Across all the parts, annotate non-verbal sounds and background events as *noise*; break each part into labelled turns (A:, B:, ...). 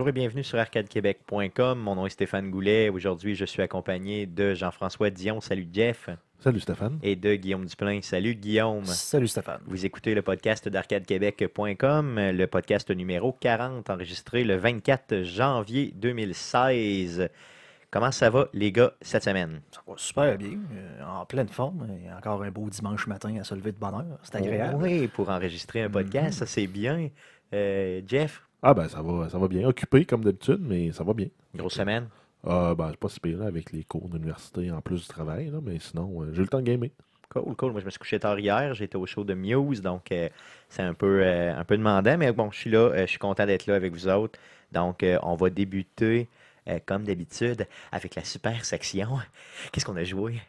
A: Bonjour et bienvenue sur arcadequebec.com. Mon nom est Stéphane Goulet. Aujourd'hui, je suis accompagné de Jean-François Dion. Salut Jeff.
B: Salut Stéphane.
A: Et de Guillaume Duplain. Salut Guillaume.
C: Salut Stéphane.
A: Vous écoutez le podcast d'arcadequebec.com, le podcast numéro 40, enregistré le 24 janvier 2016. Comment ça va, les gars, cette semaine?
C: Ça va super bien, euh, en pleine forme. Et encore un beau dimanche matin à se lever de bonne heure. C'est agréable.
A: Oui, pour enregistrer un podcast, ça c'est bien. Euh, Jeff,
B: Ah ben ça va, ça va bien. Occupé comme d'habitude, mais ça va bien.
A: grosse semaine?
B: Ah ben c'est pas si pire là, avec les cours d'université en plus du travail, là, mais sinon, euh, j'ai eu le temps de gamer.
A: Cool, cool. Moi, je me suis couché tard hier. J'étais au show de Muse, donc euh, c'est un peu, euh, un peu demandant, mais bon, je suis là. euh, je suis content d'être là avec vous autres. Donc, euh, on va débuter, euh, comme d'habitude, avec la super section. Qu'est-ce qu'on a joué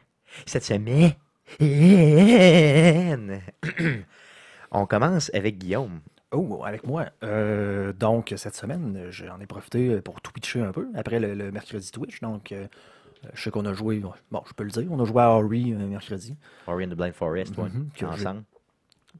A: cette semaine? *clears throat* on commence avec Guillaume.
C: Oh, avec moi. Euh, donc, cette semaine, j'en ai profité pour tout pitcher un peu après le, le mercredi Twitch. Donc, euh, je sais qu'on a joué, bon, je peux le dire, on a joué à Ori euh, mercredi.
A: Ori and the Blind Forest, ouais,
C: Mhm,
A: ensemble.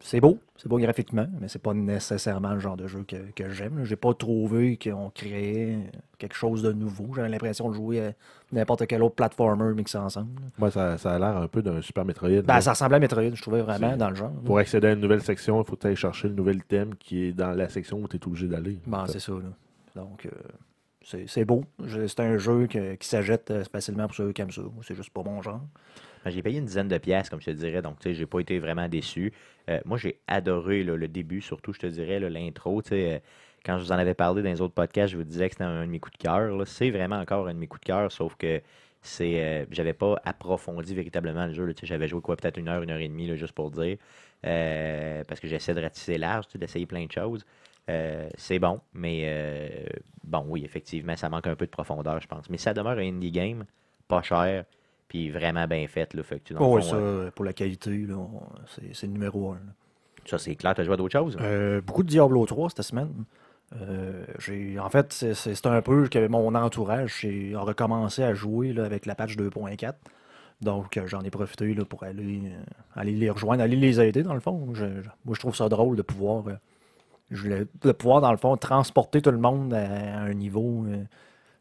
C: C'est beau, c'est beau graphiquement, mais c'est pas nécessairement le genre de jeu que, que j'aime. J'ai pas trouvé qu'on créait quelque chose de nouveau. J'avais l'impression de jouer à n'importe quel autre platformer mixé ensemble.
B: Moi, ça, ça a l'air un peu d'un Super Metroid.
C: Ben, ça ressemblait à Metroid, je trouvais vraiment dans le genre.
B: Pour accéder à une nouvelle section, il faut aller chercher le nouvel item qui est dans la section où tu es obligé d'aller.
C: Bon, c'est ça. Là. Donc, euh, c'est c'est beau. C'est un jeu que- qui s'achète euh, facilement pour ceux qui aiment ça. C'est juste pas mon genre.
A: Ben, J'ai payé une dizaine de pièces, comme je te dirais, donc tu sais, j'ai pas été vraiment déçu. Euh, moi, j'ai adoré le début, surtout, je te dirais, l'intro. euh, quand je vous en avais parlé dans les autres podcasts, je vous disais que c'était un de mes coups de cœur. C'est vraiment encore un de mes coups de cœur, sauf que c'est euh, j'avais pas approfondi véritablement le jeu. J'avais joué quoi, peut-être une heure, une heure et demie, juste pour dire. Euh, parce que j'essaie de ratisser large, d'essayer plein de choses. C'est bon, mais bon, oui, effectivement, ça manque un peu de profondeur, je pense. Mais ça demeure un indie game, pas cher, puis vraiment bien fait. Là, fait que, tu- dans le
C: Oh,
A: fond,
C: ça,
A: euh,
C: pour la qualité, c'est le numéro un. là.
A: ça, c'est clair. Tu as joué à d'autres choses?
C: Euh, beaucoup de Diablo 3 cette semaine. Euh, en fait, c'est- un peu que mon entourage j'ai- a recommencé à jouer là, avec la patch 2.4. Donc, j'en ai profité là, pour aller, aller les rejoindre, aller les aider, dans le fond. Je- moi, je trouve ça drôle de pouvoir, je de pouvoir, dans le fond, transporter tout le monde à, un niveau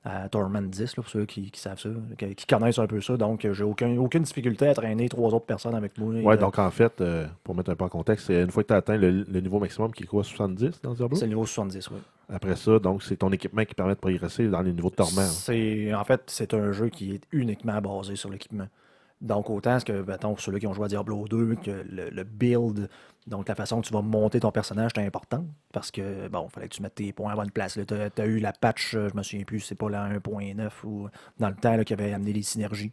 C: à Torment 10, là, pour ceux qui, qui savent ça, qui, connaissent un peu ça. Donc, j'ai aucun, aucune difficulté à traîner trois autres personnes avec moi. Euh,
B: donc en fait, euh, pour mettre un peu en contexte, une fois que tu as atteint le, le niveau maximum qui est quoi, 70 dans Diablo?
C: c'est le niveau 70, oui.
B: Après ça, donc c'est ton équipement qui permet de progresser dans les niveaux de torment.
C: C'est en fait c'est un jeu qui est uniquement basé sur l'équipement. Donc autant ce que mettons ceux qui ont joué à Diablo 2 que le, le build, donc la façon que tu vas monter ton personnage est important parce que bon, fallait que tu mettes tes points à bonne place. Tu as, eu la patch, euh, je me souviens plus, c'est pas la 1.9 ou dans le temps là, qui avait amené les synergies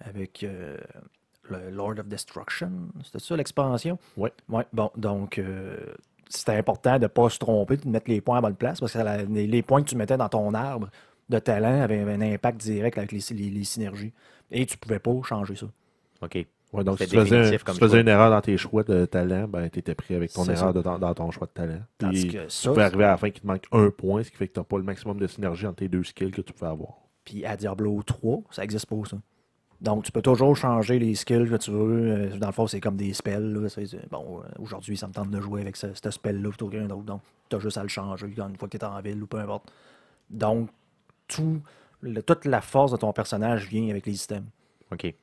C: avec euh, le Lord of Destruction, c'était ça l'expansion?
B: Ouais.
C: Ouais, bon, donc euh, c'était important de ne pas se tromper, de mettre les points à bonne place parce que la- les, les points que tu mettais dans ton arbre de talent avaient un impact direct avec les, les- les synergies. Et tu pouvais pas changer ça.
A: OK.
B: Ouais, donc, si tu faisais, un- tu une erreur dans tes choix de talent, ben, tu étais pris avec ton erreur de- dans, dans ton choix de talent. Puis,
C: que
B: tu
C: ça,
B: peux arriver à la fin qu'il te manque un point, ce qui fait que tu n'as pas le maximum de synergie entre tes deux skills que tu pouvais avoir.
C: puis à Diablo 3, ça n'existe pas ça. Donc tu peux toujours changer les skills que tu veux. Euh, Dans le fond, c'est comme des spells. là. Bon, euh, aujourd'hui, ça me tente de jouer avec ce, ce spell-là plutôt qu'un autre. Donc, tu as juste à le changer une fois que tu es en ville ou peu importe. Donc, tout, le- toute la force de ton personnage vient avec les systèmes.
A: OK.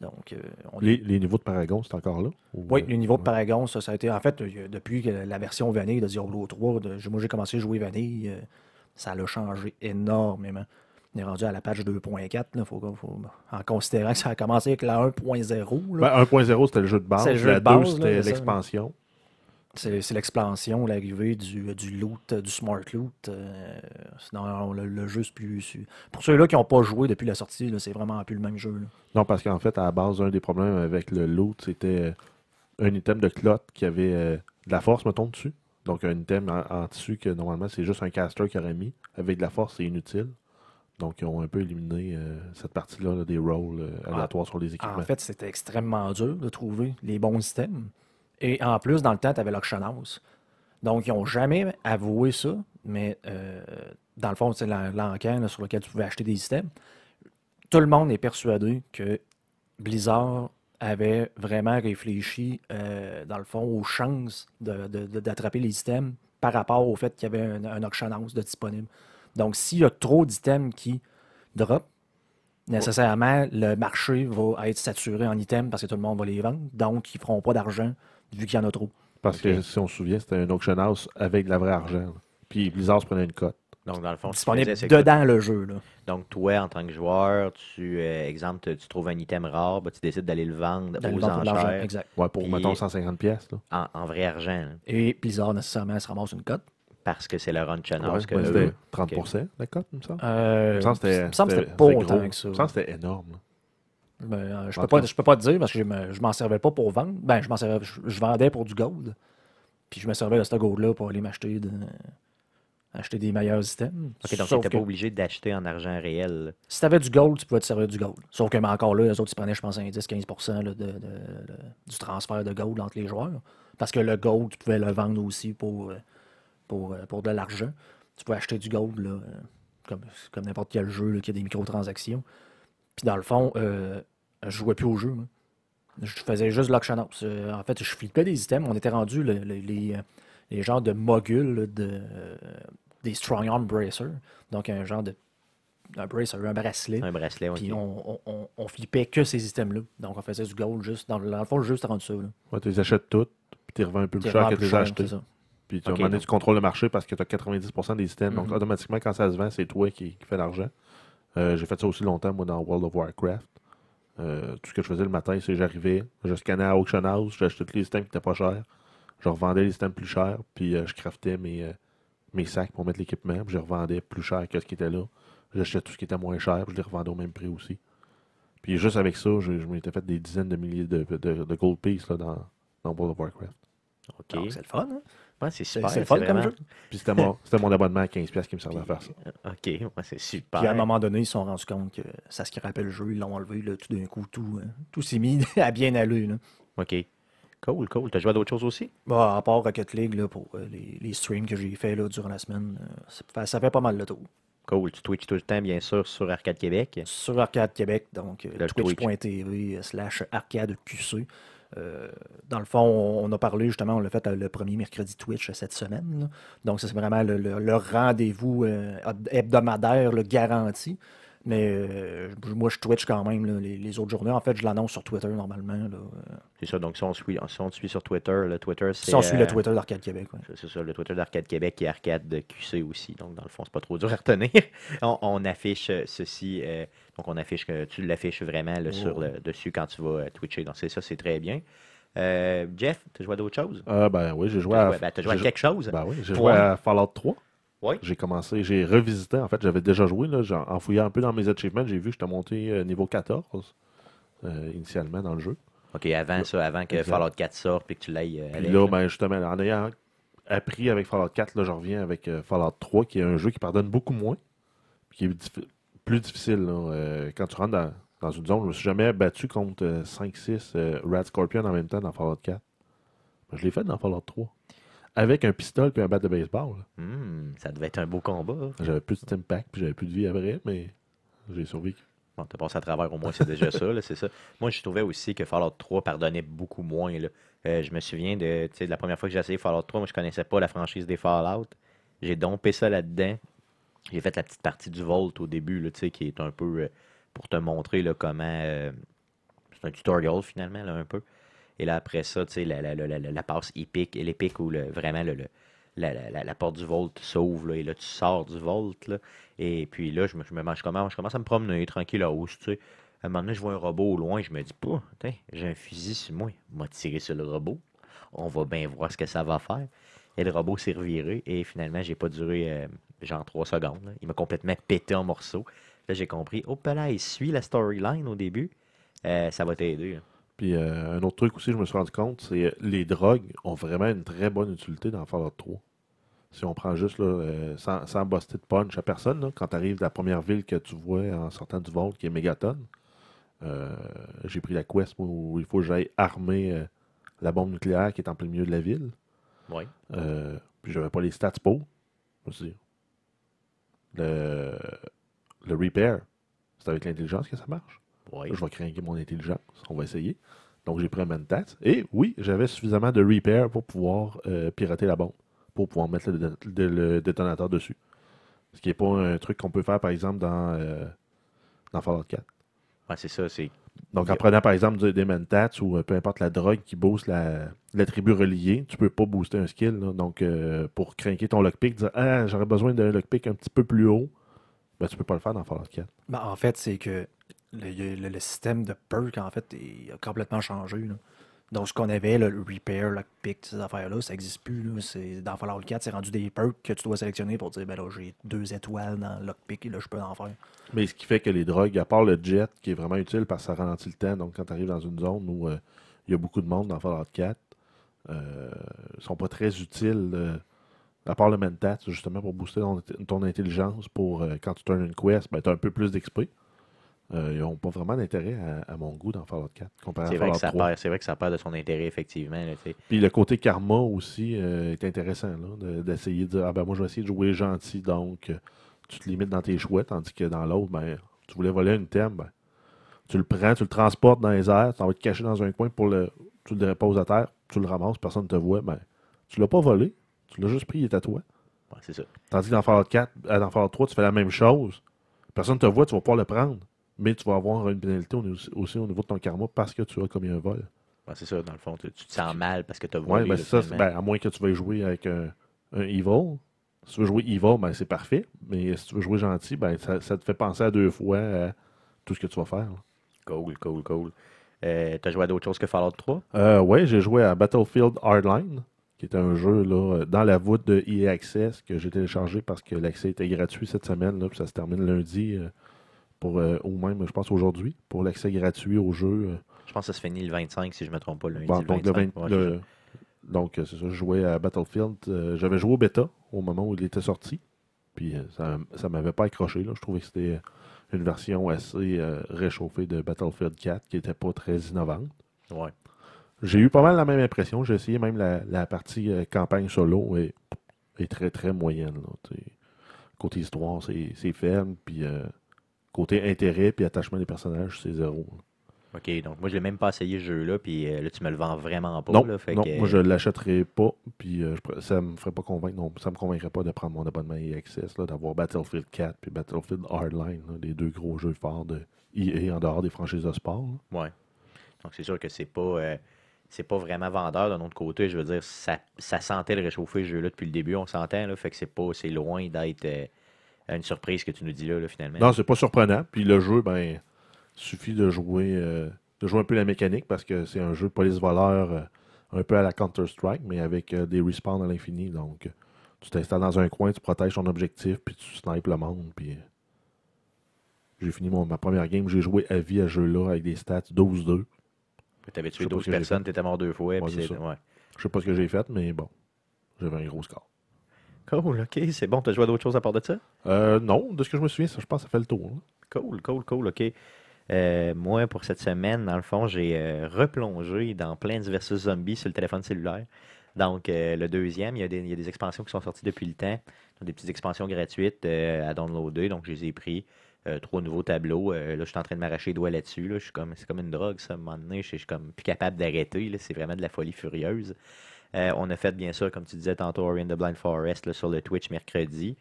C: Donc, euh, on
B: Les, les niveaux de Paragon, c'est encore là? Ou-
C: Oui, le niveau de
B: ouais.
C: Paragon, ça, ça a été. En fait, euh, depuis que la version vanille de Diablo 3, de- moi j'ai commencé à jouer vanille, euh, ça l'a changé énormément. On est rendu à la page 2.4, là, faut, faut- en considérant que ça a commencé avec la 1.0. là.
B: Ben, 1.0, c'était le jeu de base.
C: C'est le jeu
B: la
C: de base,
B: 2,
C: là,
B: c'était l'expansion.
C: C'est l'expansion, l'arrivée du, du loot, euh, du smart loot. euh, sinon, le, le jeu, c'est plus. Pour ceux-là qui n'ont pas joué depuis la sortie, c'est vraiment plus le même jeu. là.
B: Non, parce qu'en fait, à la base, un des problèmes avec le loot, c'était euh, un item de clotte qui avait euh, de la force, mettons, dessus. Donc, un item en, en dessus que normalement, c'est juste un caster qui aurait mis. Avec de la force, c'est inutile. Donc, ils ont un peu éliminé euh, cette partie-là là, des rolls euh, aléatoires sur les équipements.
C: En fait, c'était extrêmement dur de trouver les bons systèmes. Et en plus, dans le temps, tu avais l'auction house. Donc, ils n'ont jamais avoué ça, mais euh, dans le fond, c'est l'en- l'encan là, sur lequel tu pouvais acheter des systèmes. Tout le monde est persuadé que Blizzard avait vraiment réfléchi, euh, dans le fond, aux chances d'attraper les systèmes par rapport au fait qu'il y avait un, un auction house de disponible. Donc, s'il y a trop d'items qui drop, nécessairement, le marché va être saturé en items parce que tout le monde va les vendre. Donc, ils ne feront pas d'argent vu qu'il y en a trop.
B: Parce que si on se souvient, c'était un auction house avec de la vraie argent. Puis Blizzard se prenait une cote.
A: Donc, dans le fond, faisais, c'est que-
C: dedans le jeu. Là.
A: Donc, toi, en tant que joueur, tu, euh, exemple, tu- tu trouves un item rare, ben, tu décides d'aller le vendre
C: le
A: aux enchères
C: Exact.
B: Ouais, pour,
A: Puis-
B: mettons, 150 pièces. là.
A: en, en vrai argent, là,
C: Et Blizzard, nécessairement, se ramasse une cote.
A: parce que c'est le run channel.
B: Ouais,
A: que
B: ouais,
A: eux-
B: c'était 30 la cote, il me semble.
C: Euh,
B: Il me semble que c'était
C: pas autant que ça.
B: Il me semble que c'était énorme.
C: Ben, euh, je
B: En
C: peux peux pas te dire parce que je je m'en servais pas pour vendre. Ben, je m'en servais, je, je vendais pour du gold. Puis je me servais de ce gold-là pour aller m'acheter de- acheter des meilleurs items.
A: Ok, donc tu n'étais pas obligé d'acheter en argent réel.
C: si tu avais du gold, tu pouvais te servir du gold. Sauf que, mais encore là, les autres, ils prenaient, je pense, un 10-15% là, de, de- de- du transfert de gold entre les joueurs. Parce que le gold, tu pouvais le vendre aussi pour, euh, pour, euh, pour de l'argent. Tu pouvais acheter du gold, là, comme, comme n'importe quel jeu là, qui a des microtransactions. Puis dans le fond, euh, je jouais plus au jeu. moi. Je faisais juste de l'auction house. Euh, en fait, je flippais des items. On était rendu le- le- les, euh, les genres de moguls de, euh, des Strong Arm Bracers. Donc, un genre de un bracer, un bracelet.
A: Un bracelet, ok.
C: Puis on, on, on, on flippait que ces items-là. Donc, on faisait du gold juste. Dans le, dans le fond, le jeu, c'était rendu ça. Là.
B: Ouais, tu les achètes toutes, puis tu les revends un peu plus cher que tu les as
C: ça.
B: Puis tu, à un
A: Ok,
B: moment donné,
A: donc-
B: tu contrôles le marché parce que tu as 90% des items. Donc
C: Mhm.
B: automatiquement, quand ça se vend, c'est toi qui, qui fais l'argent. Euh, j'ai fait ça aussi longtemps, moi, dans World of Warcraft. Euh, tout ce que je faisais le matin, c'est j'arrivais, je scannais à Auction House, j'achetais tous les items qui étaient pas chers. Je revendais les items plus chers, puis euh, je craftais mes, euh, mes sacs pour mettre l'équipement, puis je revendais plus cher que ce qui était là. J'achetais tout ce qui était moins cher, puis je les revendais au même prix aussi. Puis juste avec ça, je, je m'étais fait des dizaines de milliers de, de, de gold pieces là, dans, dans World of Warcraft.
A: Ok.
C: C'est le fun. hein?
A: Ouais, c'est super.
C: c'est fun comme
A: vraiment-
C: jeu.
B: Puis c'était mon, c'était mon abonnement à 15$ qui me servait à faire ça.
A: Ok, ouais, c'est super.
C: Puis à un moment donné, ils se sont rendus compte que ça scrapait le jeu. Ils l'ont enlevé. Là, tout d'un coup, tout, euh, tout s'est mis *laughs* à bien aller. Là.
A: Ok. Cool, cool. T'as joué à d'autres choses aussi?
C: Bon, à part Rocket League, là, pour euh, les, les streams que j'ai fait là, durant la semaine, euh, ça fait- pas mal le tour.
A: Cool. Tu twitches tout le temps, bien sûr, sur Arcade Québec.
C: Sur Arcade Québec, donc euh,
A: Le Twitch.
C: twitch.tv euh, slash arcade QC. Euh, dans le fond, on, a parlé justement, on l'a fait euh, le premier mercredi Twitch euh, cette semaine. Donc, c'est vraiment le, rendez-vous heb- hebdomadaire le garanti. Mais euh, moi, je Twitch quand même là, les, les autres journées. En fait, je l'annonce sur Twitter normalement. Euh,
A: C'est ça. Donc, si on, suit, si on te suit sur Twitter, le Twitter, c'est.
C: Si on suit le
A: euh,
C: Twitter d'Arcade Québec. ouais.
A: C'est- ça, le Twitter d'Arcade Québec et Arcade de QC aussi. Donc, dans le fond, c'est pas trop dur à retenir. *laughs* on, on affiche euh, ceci. euh, donc, on affiche que tu l'affiches vraiment là, sur le dessus quand tu vas euh, twitcher. Donc, c'est ça, c'est très bien. Euh, Jeff, tu as joué à d'autres choses?
B: Ah ben oui, j'ai joué à.
A: ben, t'as joué à quelque chose?
B: Ben oui, j'ai joué à Fallout 3. J'ai commencé, j'ai revisité. En fait, j'avais déjà joué. Là, J'ai- en fouillant un peu dans mes achievements, j'ai vu que j'étais monté euh, niveau 14 euh, initialement dans le jeu.
A: OK, avant ça, avant que
B: Exact.
A: Fallout 4 sorte et que tu l'ailles. euh,
B: Puis là, ben, justement, en ayant appris avec Fallout 4, là, je reviens avec euh, Fallout 3, qui est un jeu qui pardonne beaucoup moins, puis qui est plus difficile. là. Euh, quand tu rentres dans, dans une zone, je me suis jamais battu contre euh, 5-6 euh, Rat Scorpion en même temps dans Fallout 4. Ben, je l'ai fait dans Fallout 3. Avec un pistolet et un bat de baseball.
A: Hmm, ça devait être un beau combat.
B: J'avais plus de team pack, puis j'avais plus de vie après, mais j'ai survécu.
A: Bon, t'as passé à travers, au moins, c'est déjà ça, là, c'est ça. Moi, je trouvais aussi que Fallout 3 pardonnait beaucoup moins, là. Euh, je me souviens de, la première fois que j'ai essayé Fallout 3, moi, je connaissais pas la franchise des Fallout. J'ai dompé ça là-dedans. J'ai fait la petite partie du Vault au début, là, qui est un peu euh, pour te montrer, là, comment... euh, c'est un tutorial, finalement, là, un peu. Et là, après ça, tu sais, la, la, la, la, passe épique, l'épique où le, vraiment le, le- la, la, porte du Vault s'ouvre, et là, tu sors du Vault, là. Et puis là, je, me, je, me, je, commence, je commence à me promener tranquille à hausse, tu sais. À un moment donné, je vois un robot au loin, je me dis, pas, j'ai un fusil sur moi, m'a tiré sur le robot. On va bien voir ce que ça va faire. Et le robot s'est reviré, et finalement, j'ai pas duré euh, genre trois secondes. Il m'a complètement pété en morceaux. Là, j'ai compris, oh là, il suit la storyline au début. Euh, ça va t'aider. là.
B: Puis euh, un autre truc aussi, je me suis rendu compte, c'est euh, les drogues ont vraiment une très bonne utilité dans Fallout 3. Si on prend juste là, euh, sans, sans buster de punch à personne, là, quand tu arrives de la première ville que tu vois en sortant du Vault, qui est Megaton, euh, j'ai pris la quest où il faut que j'aille armer la bombe nucléaire qui est en plein milieu de la ville. Euh, puis j'avais pas les stats pour. Je me suis dit, le, le repair, c'est avec l'intelligence que ça marche.
A: Ouais.
B: Je vais craquer mon intelligence. On va essayer. Donc, j'ai pris un Mentat. Et oui, j'avais suffisamment de repair pour pouvoir euh, pirater la bombe. Pour pouvoir mettre le, dé- le- le détonateur dessus. Ce qui n'est pas un truc qu'on peut faire, par exemple, dans, euh, dans Fallout 4.
A: Ouais, c'est ça. C'est
B: Donc, en prenant, par exemple, des mentats ou euh, peu importe la drogue qui booste la- l'attribut relié, tu peux pas booster un skill. là. Donc, euh, pour craquer ton lockpick, dire Ah, j'aurais besoin d'un lockpick un petit peu plus haut, ben, tu peux pas le faire dans Fallout 4.
C: Ben, en fait, c'est que le, le- le système de perk, en fait, est- a complètement changé. Donc, ce qu'on avait, le repair, lockpick, ces affaires-là, ça n'existe plus. Dans Fallout 4, c'est rendu des perks que tu dois sélectionner pour dire, ben là, j'ai deux étoiles dans lockpick et là, je peux en faire.
B: Mais ce qui fait que les drogues, à part le jet, qui est vraiment utile parce que ça ralentit le temps, donc quand tu arrives dans une zone où euh, il y a beaucoup de monde dans Fallout 4, euh, sont pas très utiles, euh, à part le mentat, justement pour booster ton, ton intelligence pour euh, quand tu turns une quest, ben, tu as un peu plus d'XP. Euh, ils n'ont pas vraiment d'intérêt à, à mon goût dans Fallout 4 comparé
A: c'est
B: à
A: vrai,
B: Fallout
A: que ça
B: 3.
A: perd, c'est vrai que ça perd de son intérêt, effectivement. là.
B: Puis le côté karma aussi euh, est intéressant, là, de- d'essayer de dire Ah ben moi je vais essayer de jouer gentil, donc euh, tu te limites dans tes choix, tandis que dans l'autre, ben, tu voulais voler un item, ben, tu le prends, tu le transportes dans les airs, tu vas te cacher dans un coin pour le. Tu le déposes à terre, tu le ramasses, personne ne te voit, ben, tu l'as pas volé, tu l'as juste pris, il est à toi.
A: Ouais, c'est ça.
B: Tandis que dans Fallout 4, euh, dans Fallout 3, tu fais la même chose. Personne ne te voit, tu vas pouvoir le prendre. Mais tu vas avoir une pénalité au- aussi au niveau de ton karma parce que tu as commis un vol.
A: Ouais, c'est ça, dans le fond. Tu, tu te sens mal parce que tu as
B: Oui,
A: volé.
B: ben
A: là,
B: c'est ça. ben, à moins que tu veuilles jouer avec un, un Evil. Si tu veux jouer Evil, ben, c'est parfait. Mais si tu veux jouer gentil, ben, ça, ça te fait penser à deux fois à tout ce que tu vas faire. là.
A: Cool, cool, cool. Euh, T'as joué à d'autres choses que Fallout 3?
B: Euh, ouais, j'ai joué à Battlefield Hardline, qui est un jeu là, dans la voûte de EA Access que j'ai téléchargé parce que l'accès était gratuit cette semaine. Là, puis ça se termine lundi, euh, pour, euh, ou même, je pense, aujourd'hui, pour l'accès gratuit au jeu. euh,
A: Je pense que ça se finit le 25, si je ne me trompe pas, lundi.
B: Bon,
A: le
B: donc, le
A: 25.
B: 20
A: Ouais,
B: le- donc, euh, c'est ça, je jouais à Battlefield. euh, J'avais joué au bêta au moment où il était sorti. Puis ça ne m'avait pas accroché. Là. Je trouvais que c'était une version assez euh, réchauffée de Battlefield 4 qui n'était pas très innovante.
A: ouais.
B: J'ai eu pas mal la même impression. J'ai essayé même la, la partie euh, campagne solo et est très très moyenne. là, côté histoire, c'est c'est faible. Puis côté intérêt puis attachement des personnages, c'est zéro.
A: OK, donc moi, je l'ai même pas essayé ce jeu-là, puis euh, là, tu me le vends vraiment pas.
B: Non,
A: là, fait
B: non
A: que,
B: moi je l'achèterai pas, puis euh, je ça me ferait pas convaincre, non, ça me convaincrait pas de prendre mon abonnement EA Access, d'avoir Battlefield 4 puis Battlefield Hardline, là, les deux gros jeux forts de EA en dehors des franchises de sport. là.
A: Ouais. Donc, c'est sûr que c'est pas, euh, c'est pas vraiment vendeur d'un autre côté. Je veux dire, ça, ça sentait le réchauffer ce jeu-là depuis le début, on s'entend. Là, fait que c'est pas, c'est loin d'être euh, une surprise que tu nous dis là, là, finalement.
B: Non, c'est pas surprenant, puis le jeu, ben, suffit de jouer, euh, de jouer un peu la mécanique parce que c'est un jeu police-voleur euh, un peu à la Counter-Strike, mais avec euh, des respawns à l'infini. Donc, tu t'installes dans un coin, tu protèges ton objectif, puis tu snipes le monde, puis. j'ai fini mon, ma première game, j'ai joué à vie à ce jeu-là avec des stats 12-2.
A: T'avais
B: je
A: tué
B: sais pas
A: 12
B: ce que j'ai
A: personnes, t'étais mort deux fois.
B: Ouais,
A: puis ouais.
B: Je sais pas ce que j'ai fait, mais bon, j'avais un gros score.
A: Cool, OK, c'est bon. T'as joué à d'autres choses à part de ça?
B: Euh, non, de ce que je me souviens, ça, je pense que ça fait le tour.
A: Cool, cool, cool, OK. Euh, moi, pour cette semaine, dans le fond, j'ai euh, replongé dans Plants vs Zombies sur le téléphone cellulaire. Donc, euh, le deuxième, il y, a des, il y a des expansions qui sont sorties depuis le temps. Des petites expansions gratuites à downloader. Donc, je les ai pris. Trois nouveaux tableaux. Là, je suis en train de m'arracher les doigts là-dessus. Là. Je suis comme, c'est comme une drogue, ça. À un moment donné, je suis je suis comme plus capable d'arrêter. C'est vraiment de la folie furieuse. Euh, on a fait, bien sûr, comme tu disais tantôt, Ori and the Blind Forest sur le Twitch mercredi.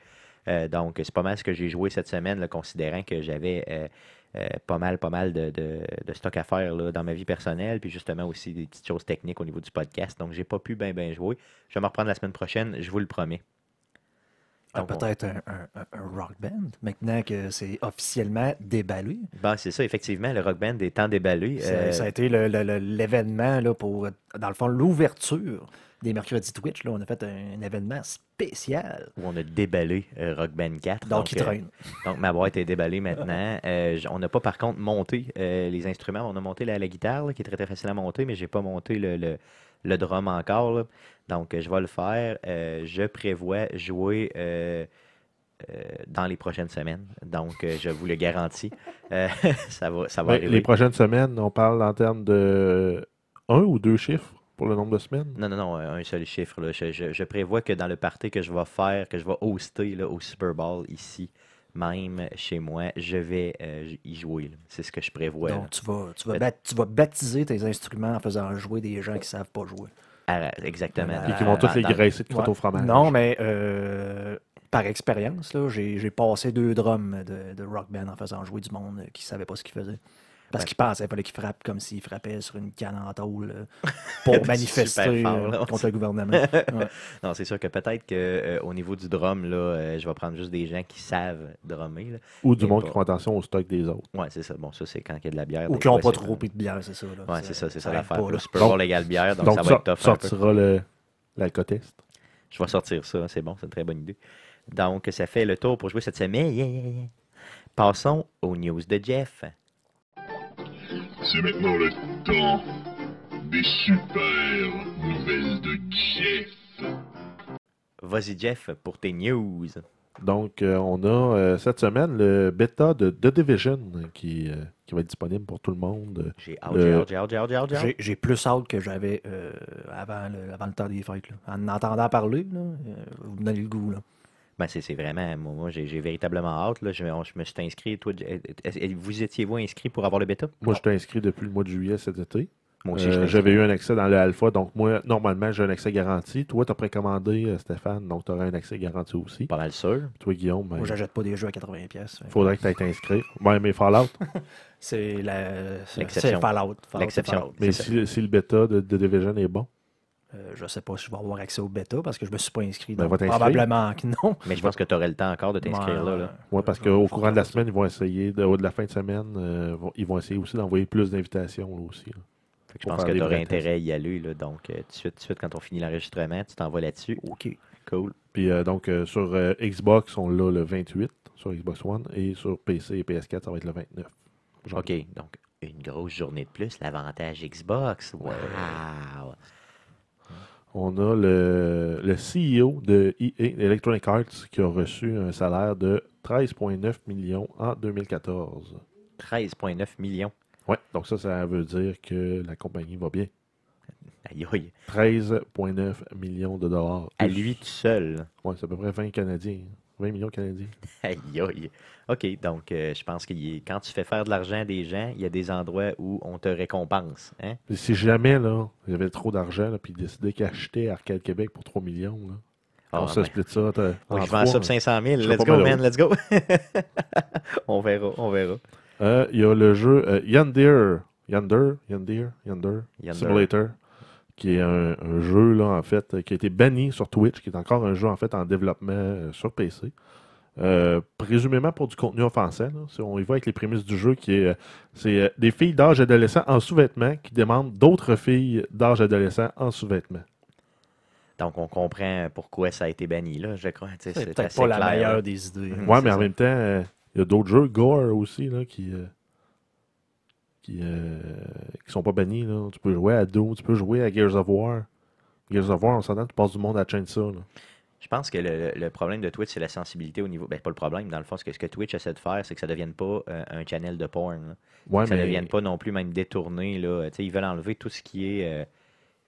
A: Euh, donc, c'est pas mal ce que j'ai joué cette semaine, considérant que j'avais euh, pas mal, pas mal de, stock à faire dans ma vie personnelle, puis justement aussi des petites choses techniques au niveau du podcast. Donc, j'ai pas pu bien, bien jouer. Je vais me reprendre la semaine prochaine, je vous le promets.
C: Ah,
A: Donc,
C: Peut-être un, un- rock band, maintenant que c'est officiellement déballé.
A: Bon, c'est ça, effectivement, le rock band est temps déballé.
C: Ça,
A: Euh,
C: ça a été l'événement pour, dans le fond, l'ouverture des mercredis Twitch. Là, on a fait un, un événement spécial.
A: où on a déballé euh, Rock Band 4.
C: Donc, il
A: euh,
C: traîne.
A: Donc, ma boîte est déballée maintenant. *laughs* Euh, on n'a pas, par contre, monté les instruments. On a monté la, la guitare, là, qui est très, très facile à monter, mais j'ai pas monté le, le, le drum encore. là. Donc, je vais le faire. Euh, je prévois jouer euh, euh, dans les prochaines semaines. Donc, je vous le garantis. *laughs* Ça va, ça va
B: Ben,
A: arriver.
B: les prochaines semaines, on parle en termes de un ou deux chiffres pour le nombre de semaines?
A: Non, non, non, un seul chiffre. là. Je, je- je prévois que dans le party que je vais faire, que je vais hoster là, au Super Bowl ici, même chez moi, je vais euh, y jouer. C'est ce que je prévois.
C: Donc, tu vas, tu, vas bat- tu vas baptiser tes instruments en faisant jouer des gens qui ne savent pas jouer.
A: Ah, exactement.
C: Puis
B: Puis qui vont tous les graisser de
C: Ouais.
B: au fromage.
C: Non, mais euh, par expérience, là, j'ai passé deux drums de, de rock band en faisant jouer du monde qui ne savait pas ce qu'il faisait. Parce qu'il pensait fallait qu'il frappe comme s'il frappait sur une canne en tôle euh, *laughs* pour manifester
A: fort,
C: euh,
A: là.
C: contre le gouvernement. *laughs* Ouais.
A: Non, c'est sûr que peut-être qu'au niveau du drum, là, euh, je vais prendre juste des gens qui savent drummer. Là.
B: Ou du monde
A: pas-
B: qui font attention au stock des autres.
A: Ouais, c'est ça. Bon, ça, c'est quand il y a de la bière.
C: Ou qui n'ont pas trop pris de bière, c'est ça.
A: Ouais, c'est ça, c'est ça
C: arrête
A: l'affaire.
C: pas,
A: Le
C: là.
A: Super
B: Donc-
A: Bowl égale bière, donc,
B: Donc,
A: ça va
B: ça
A: être tough un peu.
B: sortira le l'alcotest.
A: Je vais sortir ça, c'est bon, c'est une très bonne idée. Donc, ça fait le tour pour jouer cette semaine. Yeah, yeah, yeah. Passons aux news de Jeff.
D: C'est maintenant le temps des super nouvelles de Jeff.
A: Vas-y, Jeff, pour tes news.
B: Donc, euh, on a euh, cette semaine le bêta de The Division qui, euh, qui va être disponible pour tout le monde.
A: J'ai j'ai j'ai
C: plus hâte que j'avais euh, avant, le, avant le temps des fêtes. là. En entendant parler, là, euh, vous me donnez le goût. Là.
A: Ben, c'est c'est vraiment, moi, moi, j'ai véritablement hâte. Là. Je, on- je me suis inscrit. Toi, vous étiez-vous inscrit pour avoir le bêta?
B: Moi, je t'ai inscrit depuis le mois de juillet cet été.
A: Moi aussi,
B: Euh, J'avais eu un accès dans le alpha, donc moi, normalement, j'ai un accès garanti. Toi, tu as précommandé, euh, Stéphane, donc tu auras un accès garanti aussi.
A: pas mal sûr.
B: Toi, Guillaume, ben,
C: Moi, j'achète pas des jeux à 80$. pièces.
B: il faudrait que tu aies inscrit. Ouais, mais Fallout. *laughs*
C: C'est la-
A: L'exception.
C: c'est Fallout. Fallout,
A: L'exception.
B: Mais si, si le bêta de, de Division est bon,
C: Euh, je sais pas si je vais avoir accès au bêta parce que je me suis pas inscrit.
B: Ben,
C: probablement que non. *laughs*
A: Mais je pense que tu aurais le temps encore de t'inscrire là, là.
B: ouais, parce qu'au courant de la semaine, ils vont essayer, de, de la fin de semaine, euh, vont- ils vont essayer aussi d'envoyer plus d'invitations là, aussi. là.
A: Fait que je pense que tu aurais intérêt à y aller. Là. Donc, euh, tout, de suite, tout de suite, quand on finit l'enregistrement, tu t'envoies là-dessus.
C: OK.
A: Cool.
B: Puis euh, donc, euh, sur euh, Xbox, on l'a le 28, sur Xbox One, et sur PC et PS4, ça va être le 29.
A: OK. Donc, une grosse journée de plus. L'avantage Xbox. Wow.
B: On a le, le CEO de EA, Electronic Arts, qui a reçu un salaire de 13,9 millions en 2014.
A: 13,9 millions.
B: Ouais, donc ça, ça veut dire que la compagnie va bien.
A: Aïe, aïe.
B: 13,9 millions de dollars.
A: À lui tout seul.
B: Ouais, c'est à peu près 20 Canadiens. 20 millions Canadiens. *laughs*
A: Aïe, aïe. OK, donc euh, je pense que quand tu fais faire de l'argent à des gens, il y a des endroits où on te récompense. Hein?
B: Si jamais, là, il y avait trop d'argent, puis il décidait qu'acheter Arcade Québec pour 3 millions, là,
A: Ah,
B: on se
A: ben,
B: split ça. en
A: je vends ça pour
B: là.
A: 500 000.
B: Je serais
A: Let's go, man, let's go. on verra, on verra.
B: Euh, Il y a le jeu euh, Yonder, Yonder, Yonder, Yonder,
A: Yonder.
B: Simulator, qui est un, un jeu, là, en fait, euh, qui a été banni sur Twitch, qui est encore un jeu, en fait, en développement euh, sur PC. Euh, présumément pour du contenu offensant. là. Si on y va avec les prémices du jeu, qui est, c'est euh, des filles d'âge adolescent en sous-vêtements qui demandent d'autres filles d'âge adolescent en sous-vêtements.
A: Donc, on comprend pourquoi ça a été banni, là, je crois.
C: C'est
A: C'est
C: peut-être
A: assez
C: pas la meilleure des idées.
B: Ouais,
A: c'est
B: mais en
A: ça.
B: même temps, euh, il y a d'autres jeux, Gore aussi, là, qui, euh, qui, euh, qui sont pas bannis. Là. Tu peux jouer à Do, tu peux jouer à Gears of War. Gears of War, on s'entend, tu passes du monde à Chainsaw. Là.
A: Je pense que le, le problème de Twitch, c'est la sensibilité au niveau. Ben, pas le problème, dans le fond, c'est que ce que Twitch essaie de faire, c'est que ça ne devienne pas euh, un channel de porn. là.
B: Ouais,
A: que ça ne devienne pas non plus même détourné. Là. Ils veulent enlever tout ce qui est euh,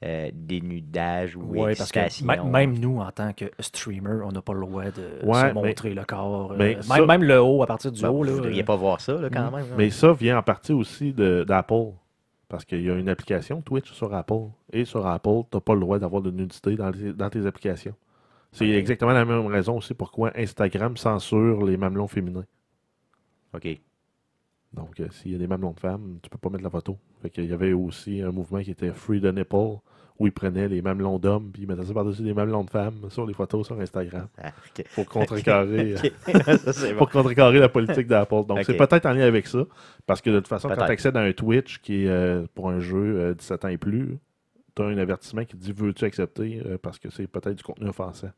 A: euh, dénudage ou
C: Oui, parce que même nous, en tant que streamer, on n'a pas le droit de
B: Ouais,
C: se
B: mais-
C: montrer le corps. euh,
B: mais
C: même,
B: ça-
C: même le haut, à partir du
A: Ben,
C: haut.
A: vous
C: Là,
A: ne voudriez
C: euh,
A: pas voir ça, là, quand
C: Mhm.
A: même. là.
B: Mais ça vient en partie aussi de- d'Apple. Parce qu'il y a une application Twitch sur Apple. Et sur Apple, tu n'as pas le droit d'avoir de nudité dans, les- dans tes applications. C'est exactement la même raison aussi pourquoi Instagram censure les mamelons féminins.
A: OK.
B: Donc, euh, s'il y a des mamelons de femmes, tu peux pas mettre la photo. Fait qu'il y avait aussi un mouvement qui était Free the Nipple, où ils prenaient les mamelons d'hommes, puis ils mettaient ça par-dessus des mamelons de femmes sur les photos sur Instagram.
A: Ah.
B: Pour contrecarrer, *laughs*
A: Ok. *laughs* ça, c'est bon.
B: pour contrecarrer la politique d'Apple. Donc, c'est peut-être en lien avec ça. Parce que de toute façon, quand tu accèdes à un Twitch qui est euh, pour un jeu euh, 17 ans et plus, tu as un avertissement qui te dit Veux-tu accepter Euh, Parce que c'est peut-être du contenu offensant.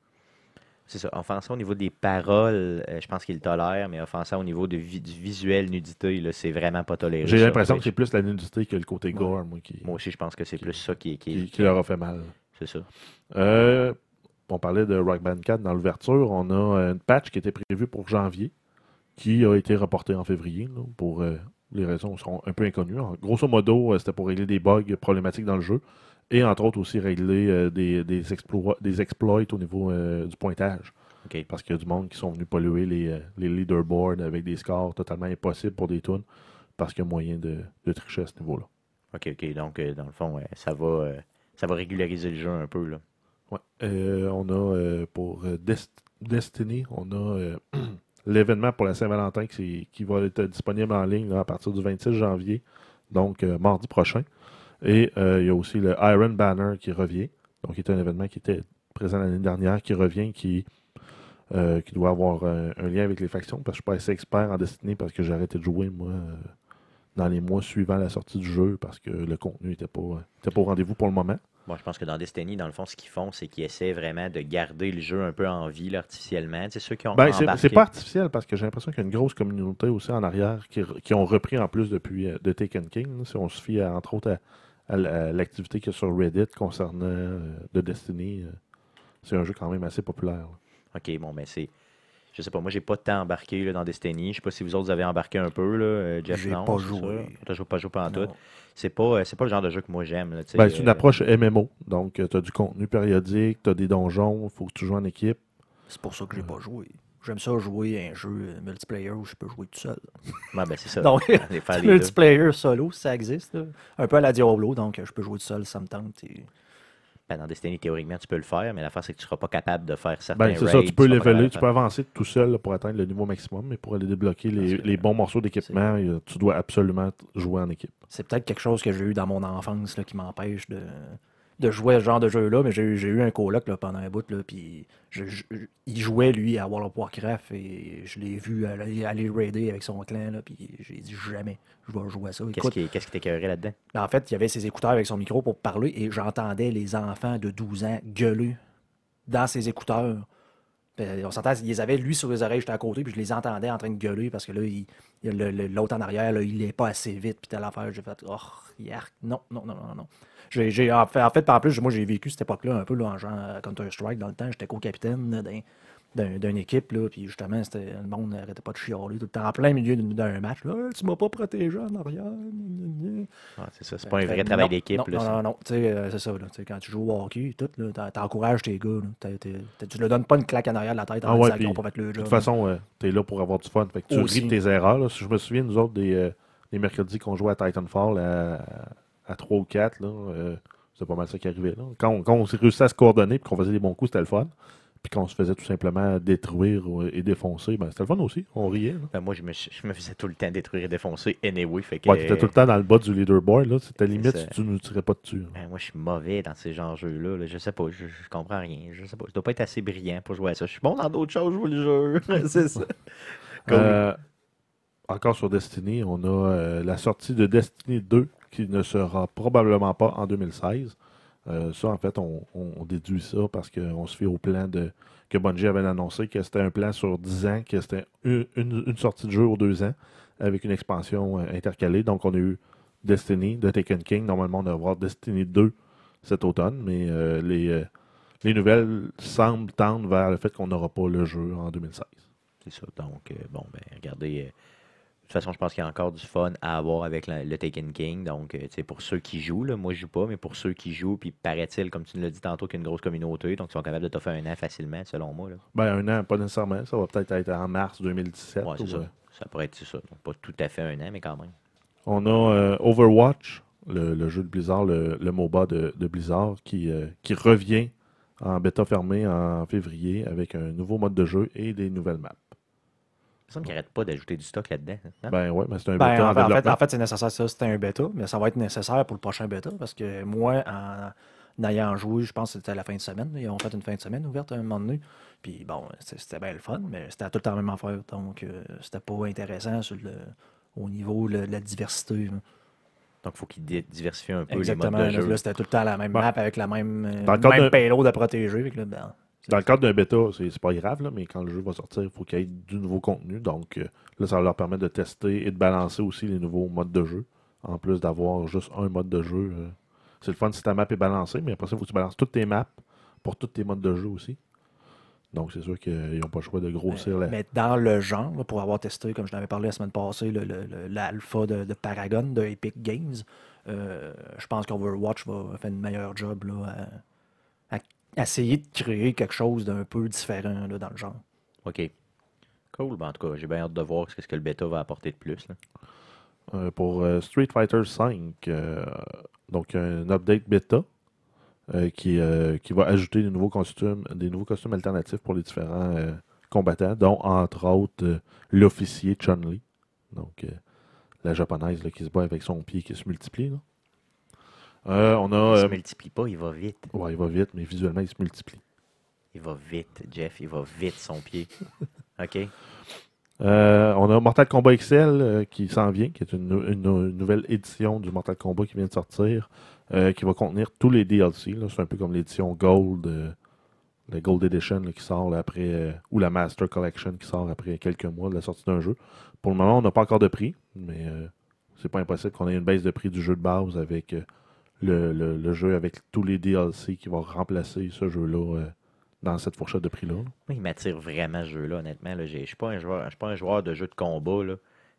A: C'est ça. Offensant au niveau des paroles, euh, je pense qu'il le tolère, mais offensant au niveau de vi- du visuel nudité, là, c'est vraiment pas toléré.
B: J'ai l'impression que c'est plus la nudité que le côté gore, moi, qui,
A: Moi aussi, je pense que c'est plus ça qui, qui,
B: qui, qui leur a fait mal.
A: C'est ça.
B: Euh, on parlait de Rock Band 4 dans l'ouverture. On a euh, une patch qui était prévue pour janvier, qui a été reportée en février là, pour euh, les raisons qui sont un peu inconnues. Grosso modo, c'était pour régler des bugs problématiques dans le jeu et entre autres aussi régler euh, des, des, exploits, des exploits au niveau euh, du pointage. Parce qu'il y a du monde qui sont venus polluer les, euh, les leaderboards avec des scores totalement impossibles pour des tunes parce qu'il y a moyen de, de tricher à ce niveau-là.
A: OK, OK. Donc, dans le fond, ça va ça va régulariser le jeu un peu. Là.
B: Ouais. On a pour Dest- Destiny, on a *clears throat* l'événement pour la Saint-Valentin qui, qui va être disponible en ligne là, à partir du 26 janvier, donc mardi prochain. Et euh, il y a aussi le Iron Banner qui revient. Donc, c'est un événement qui était présent l'année dernière, qui revient, qui, euh, qui doit avoir un, un lien avec les factions. Parce que je ne suis pas assez expert en Destiny parce que j'ai arrêté de jouer, moi, euh, dans les mois suivant la sortie du jeu parce que le contenu n'était pas, était pas au rendez-vous pour le moment.
A: Bon, je pense que dans Destiny, dans le fond, ce qu'ils font, c'est qu'ils essaient vraiment de garder le jeu un peu en vie là, artificiellement. C'est ceux qui ont
B: Ben, c'est pas artificiel parce que j'ai l'impression qu'il y a une grosse communauté aussi en arrière qui, qui ont repris en plus depuis de Taken King. là. si on se fie à, entre autres à, à l'activité qu'il y a sur Reddit concernant euh, de Destiny, euh, c'est un jeu quand même assez populaire. là.
A: OK, bon, ben c'est. Je sais pas, moi, j'ai pas de temps embarqué là, dans Destiny. Je sais pas si vous autres avez embarqué un peu, là. euh, Jeff,
C: J'ai
A: non,
C: pas
A: c'est
C: joué.
A: ça? T'as joué- pas joué pendant
C: Non.
A: tout. C'est pas, euh, c'est pas le genre de jeu que moi j'aime. là, tu sais,
B: Ben, c'est une
A: euh,
B: approche MMO, donc tu as du contenu périodique, tu as des donjons, il faut que tu joues en équipe.
C: C'est pour ça que j'ai pas joué. J'aime ça jouer à un jeu euh, multiplayer où je peux jouer tout seul.
A: Ouais, ben, c'est ça. *laughs*
C: Donc,
A: deux. *laughs*
C: multiplayer solo, ça existe. là. Un peu à la Diablo, donc euh, je peux jouer tout seul, ça me tente. et-
A: Ben, dans Destiny, théoriquement, tu peux le faire, mais l'affaire, c'est que tu seras pas capable de faire certains
B: Ben, c'est ça, tu peux leveler, tu peux avancer tout seul là, pour atteindre le niveau maximum, mais pour aller débloquer les, bons morceaux d'équipement, tu dois absolument jouer en équipe.
C: C'est peut-être quelque chose que j'ai eu dans mon enfance là, qui m'empêche de, de jouer à ce genre de jeu-là, mais j'ai eu- un coloc là, pendant un bout, là, puis je- je- il jouait, lui, à World of Warcraft, et je l'ai vu aller, aller raider avec son clan, là, puis j'ai dit jamais, je vais jouer à ça.
A: Qu'est-ce qui, qu'est-ce qui t'écœurait là-dedans?
C: Ben, En fait, il y avait ses écouteurs avec son micro pour parler et j'entendais les enfants de 12 ans gueuler dans ses écouteurs. Ben, on s'entend, ils avaient lui sur les oreilles, j'étais à côté, puis je les entendais en train de gueuler parce que là, l'autre en arrière, il est pas assez vite, puis telle affaire. J'ai fait, oh, yark, non, non, non, non, non. J'ai, en, fait, en fait, plus, moi, j'ai vécu cette époque-là un peu là, en genre Counter-Strike dans le temps. J'étais co-capitaine d'une équipe, là, puis justement, c'était, le monde n'arrêtait pas de chialer tout le temps en plein milieu d'un- match. Là, Hey, tu m'as pas protégé en arrière.
A: Ah, c'est ça, c'est pas un
C: Fait
A: vrai travail d'équipe.
C: Non,
A: là,
C: non, non, non. Tu sais, euh, c'est ça. Là, Tu sais, quand tu joues au hockey, tout, t'encourages tes gars. Là. Tu ne leur donnes pas une claque en arrière de la tête en
B: Ah ouais,
C: n'ont pas fait le
B: De
C: job.
B: toute façon, tu es là pour avoir du fun. Fait que tu
C: Aussi.
B: ris de tes erreurs. là. Si je me souviens, nous autres, des, euh, les mercredis qu'on jouait à Titanfall à, à 3 ou 4, là, euh, c'est pas mal ça qui arrivait. Là. Quand, on, quand on s'est réussi à se coordonner et qu'on faisait des bons coups, c'était le fun. Puis qu'on se faisait tout simplement détruire et défoncer, ben, c'était le fun aussi. On riait. là.
A: Ben, moi, je me, je me faisais tout le temps détruire et défoncer anyway. Fait que,
B: Ouais, t'étais tout le temps dans le bas du leaderboard. Là. C'était limite
A: ça.
B: si tu ne tirais pas dessus. là.
A: Ben, moi, je suis mauvais dans ces genres de jeux-là. là. Je sais pas, je, je comprends rien. Je sais pas. Je dois pas être assez brillant pour jouer à ça. Je suis bon dans d'autres choses, je joue le jeu. *laughs* c'est ça. Cool.
B: Euh, encore sur Destiny, on a euh, la sortie de Destiny 2 qui ne sera probablement pas en 2016. Euh, ça, en fait, on, on- déduit ça parce qu'on se fait au plan de, que Bungie avait annoncé que c'était un plan sur 10 ans, que c'était une, une- sortie de jeu aux deux ans avec une expansion euh, intercalée. Donc, on a eu Destiny, de Taken King. Normalement, on va avoir Destiny 2 cet automne, mais euh, les, les nouvelles semblent tendre vers le fait qu'on n'aura pas le jeu en 2016.
A: C'est ça. Donc, bon, ben, regardez. De toute façon, je pense qu'il y a encore du fun à avoir avec la- le Taken King. Donc, euh, pour ceux qui jouent, là, moi je joue pas, mais pour ceux qui jouent, puis paraît-il, comme tu nous l'as dit tantôt, qu'il y a une grosse communauté, donc ils sont capables de t'offrir un an facilement, selon moi. Là.
B: Ben, un an, pas nécessairement. Ça va peut-être être en mars 2017.
A: Ouais, c'est
B: ou,
A: ça.
B: euh,
A: Ça pourrait être ça. Donc, pas tout à fait un an, mais quand même.
B: On a euh, Overwatch, le, le jeu de Blizzard, le, le MOBA de, de Blizzard, qui, euh, qui revient en bêta fermée en février avec un nouveau mode de jeu et des nouvelles maps.
A: Il me semble qu'ils n'arrêtent pas d'ajouter du stock là-dedans. hein?
B: Ben ouais, mais c'est un
C: Ben,
B: bêta en,
C: en, fait, en fait,
B: développement.
C: en fait, c'est nécessaire, ça, c'était un bêta, mais ça va être nécessaire pour le prochain bêta parce que moi, en, ayant joué, je pense que c'était à la fin de semaine, ils ont fait une fin de semaine ouverte à un moment donné. Puis bon, c'est- c'était bien le fun, mais c'était tout le temps la même affaire. Donc, euh, c'était pas intéressant sur le, au niveau de la diversité. là.
A: Donc, il faut qu'ils di- diversifient un peu
C: Exactement.
A: les modes
C: Là,
A: de jeu.
C: là, c'était tout le temps la même
B: Ben,
C: map avec la même, euh,
B: le cadre
C: même
B: de-
C: payload à protéger. fait que là, ben,
B: Dans le cadre d'un bêta, c'est pas grave, là, mais quand le jeu va sortir, il faut qu'il y ait du nouveau contenu. Donc euh, là, ça va leur permettre de tester et de balancer aussi les nouveaux modes de jeu. En plus d'avoir juste un mode de jeu. euh, c'est le fun si ta map est balancée, mais après ça, il faut que tu balances toutes tes maps pour tous tes modes de jeu aussi. Donc c'est sûr qu'ils n'ont pas le choix de grossir la.
C: Mais dans le genre, pour avoir testé, comme je l'avais parlé la semaine passée, l'alpha de, Paragon de Epic Games, euh, je pense qu'Overwatch va faire une meilleure job là, à essayer de créer quelque chose d'un peu différent là, dans le genre.
A: OK. Cool. Ben, en tout cas, j'ai bien hâte de voir ce que le bêta va apporter de plus. là.
B: Euh, pour euh, Street Fighter V, euh, donc un update bêta euh, qui, euh, qui va ajouter des nouveaux costumes, des nouveaux costumes alternatifs pour les différents euh, combattants, dont entre autres euh, l'officier Chun-Li. Donc euh, la japonaise là, qui se bat avec son pied qui se multiplie. là. Euh, on
A: Il
B: a.
A: se
B: euh,
A: multiplie pas, il va vite.
B: ouais, il va vite, mais visuellement, il se multiplie.
A: Il va vite, Jeff, il va vite son pied. *laughs* OK?
B: Euh, on a Mortal Kombat XL euh, qui s'en vient, qui est une, nou- une nou- une nouvelle édition du Mortal Kombat qui vient de sortir, euh, qui va contenir tous les DLC. C'est un peu comme l'édition Gold, la Gold Edition là, qui sort là, après, ou la Master Collection qui sort après quelques mois de la sortie d'un jeu. Pour le moment, on n'a pas encore de prix, mais c'est pas impossible qu'on ait une baisse de prix du jeu de base avec le, jeu avec tous les DLC qui vont remplacer ce jeu-là euh, dans cette fourchette de prix-là. là.
A: Moi, il m'attire vraiment ce jeu-là, honnêtement. Je je suis pas un joueur de jeu de combat.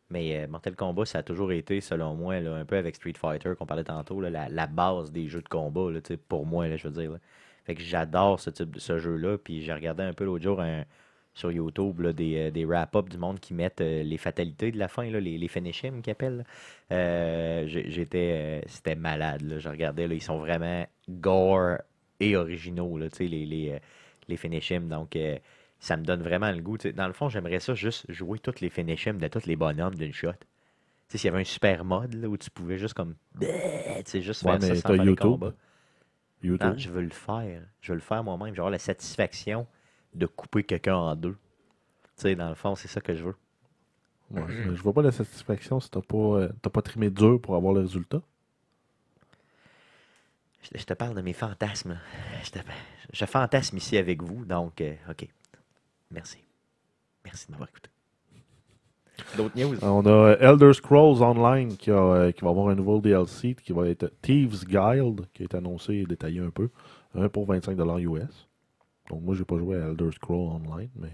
A: Mais euh, Mortal Kombat, ça a toujours été, selon moi, là, un peu avec Street Fighter qu'on parlait tantôt, la, la base des jeux de combat, pour moi, je veux dire. Fait que j'adore ce type de ce jeu-là. Puis j'ai regardé un peu l'autre jour un- sur YouTube là, des, euh, des wrap-up du monde qui mettent euh, les fatalités de la fin, là, les, les finish him qu'ils appellent. Euh, J'étais. C'était malade. Là. Je regardais, là, ils sont vraiment gore et originaux, là, les, les, les. Donc, ça me donne vraiment le goût. Dans le fond, j'aimerais ça juste jouer toutes les finish him de tous les bonhommes d'une shot. S'il y avait un super mode là, où tu pouvais juste comme. Juste
B: Ouais,
A: faire ça sans faire
B: YouTube.
A: Non, je veux le faire. Je veux le faire moi-même. J'ai avoir la satisfaction de couper quelqu'un en deux. Tu sais, dans le fond, c'est ça que je veux.
B: Ouais, mais je vois pas la satisfaction si t'as pas, euh, t'as pas trimé dur pour avoir le résultat.
A: Je, je te parle de mes fantasmes. Je, te- je fantasme ici avec vous, donc, euh, OK. Merci. Merci de m'avoir écouté. D'autres news?
B: On a euh, Elder Scrolls Online qui, a, euh, qui va avoir un nouveau DLC qui va être Thieves Guild, qui est annoncé et détaillé un peu, un pour 25$ US. Donc moi, j'ai pas joué à Elder Scrolls Online, mais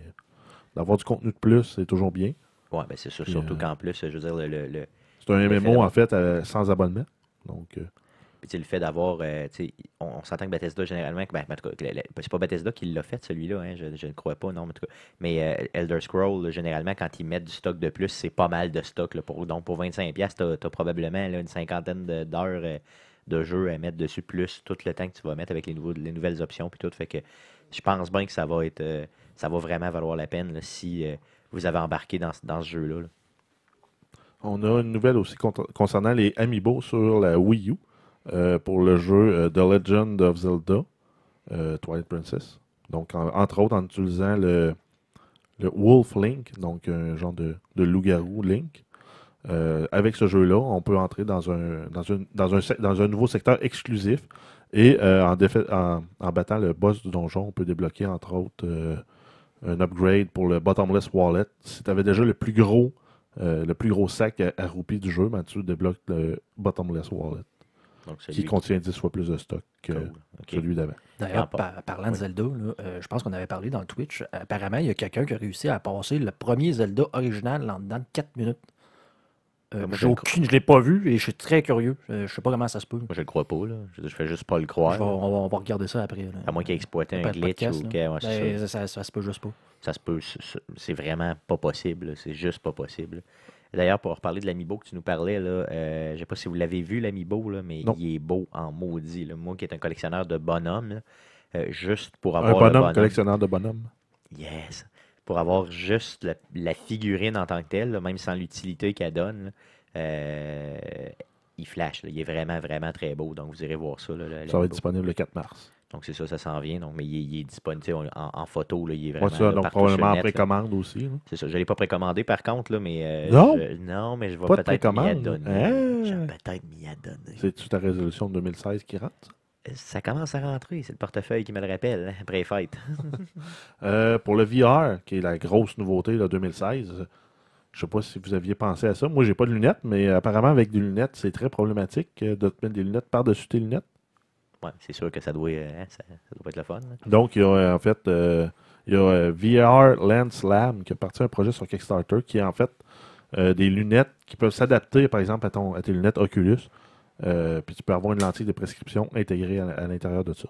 B: d'avoir du contenu de plus, c'est toujours bien.
A: Ouais, ben c'est sûr,
B: Puis,
A: surtout
B: euh,
A: qu'en plus, je veux dire, le, le, le-
B: C'est un
A: Le
B: MMO en fait euh, sans abonnement. Donc, euh,
A: Puis, tu sais, le fait d'avoir, euh, on, on s'entend que Bethesda, généralement, que, ben, en tout cas, c'est pas Bethesda qui l'a fait, celui-là, hein, je, je ne crois pas, non, mais en tout cas. Mais Elder Scroll, généralement, quand ils mettent du stock de plus, c'est pas mal de stock. Là, pour, donc, pour 25$, tu as, probablement là, une cinquantaine d'heures de jeu à mettre dessus, plus tout le temps que tu vas mettre avec les, nouveaux, les nouvelles options, puis tout. Fait que je pense bien que ça va être, euh, ça va vraiment valoir la peine si euh, vous avez embarqué dans, ce- jeu-là. là.
B: on a une nouvelle aussi con- concernant les Amiibo sur la Wii U euh, pour le jeu The Legend of Zelda Twilight Princess. Donc, en- entre autres, en utilisant le, Wolf Link, donc un genre de, loup-garou Link. Avec ce jeu-là, on peut entrer dans un nouveau secteur exclusif et euh, en, en, en battant le boss du donjon, on peut débloquer entre autres euh, un upgrade pour le Bottomless Wallet. Si tu avais déjà le plus gros euh, le plus gros sac à, à roupies du jeu, ben, tu débloques le Bottomless Wallet,
A: Donc,
B: qui contient 10 fois plus de stock que
A: Cool.
B: Celui d'avant.
C: D'ailleurs, par- parlant de. Zelda, là, euh, je pense qu'on avait parlé dans le Twitch. Apparemment, il y a quelqu'un qui a réussi à passer le premier Zelda original en dedans de 4 minutes. Euh, j'ai
A: le
C: aucune, je l'ai pas vu et je suis très curieux. Je sais pas comment ça se peut.
A: Moi, je le crois pas, là. Je, je fais juste pas le croire.
C: on, va, on va regarder ça après. là.
A: À moins qu'il ait exploité un
C: le
A: glitch
C: podcast,
A: ou ouais,
C: Ben,
A: ça.
C: ça, se peut juste pas.
A: Ça se peut. c'est- vraiment pas possible. C'est juste pas possible. D'ailleurs, pour reparler de l'amiibo que tu nous parlais, là, euh, je sais pas si vous l'avez vu, l'amiibo, là, mais
B: Non.
A: il est beau en maudit. là. Moi qui est un collectionneur de bonhommes, là, euh, juste pour
B: Un
A: avoir le
B: bonhomme,
A: bonhomme.
B: collectionneur de bonhommes.
A: Yes. Pour avoir juste la, la figurine en tant que telle, là, même sans l'utilité qu'elle donne, là, euh, il flash. là. Il est vraiment, vraiment très beau. Donc, vous irez voir ça.
B: Ça va être disponible le 4 mars.
A: Donc, c'est ça, ça s'en vient. Donc, mais il est, il est disponible en, en photo. Là, il est vraiment
B: ça,
A: là,
B: donc probablement en précommande aussi.
A: C'est ça. Je ne l'ai pas précommandé par contre, là, mais. euh,
B: Non?
A: je- non, mais je vais peut-être m'y adonner.
B: Hein?
A: Je vais peut-être m'y adonner.
B: C'est-tu ta résolution de 2016 qui rentre?
A: Ça commence à rentrer. C'est le portefeuille qui me le rappelle, hein, après les fêtes. *laughs*
B: Euh, pour le VR, qui est la grosse nouveauté de 2016, je sais pas si vous aviez pensé à ça. Moi, j'ai pas de lunettes, mais apparemment, avec des lunettes, c'est très problématique euh, de te mettre des lunettes par-dessus tes lunettes.
A: Ouais, c'est sûr que ça doit, euh, hein, ça, ça doit pas être le fun. là.
B: Donc, il y a en fait euh, il y a VR Lens Lab qui a parti un projet sur Kickstarter qui est en fait euh, des lunettes qui peuvent s'adapter, par exemple, à, ton, à tes lunettes Oculus. Euh, puis tu peux avoir une lentille de prescription intégrée à, à l'intérieur de ça.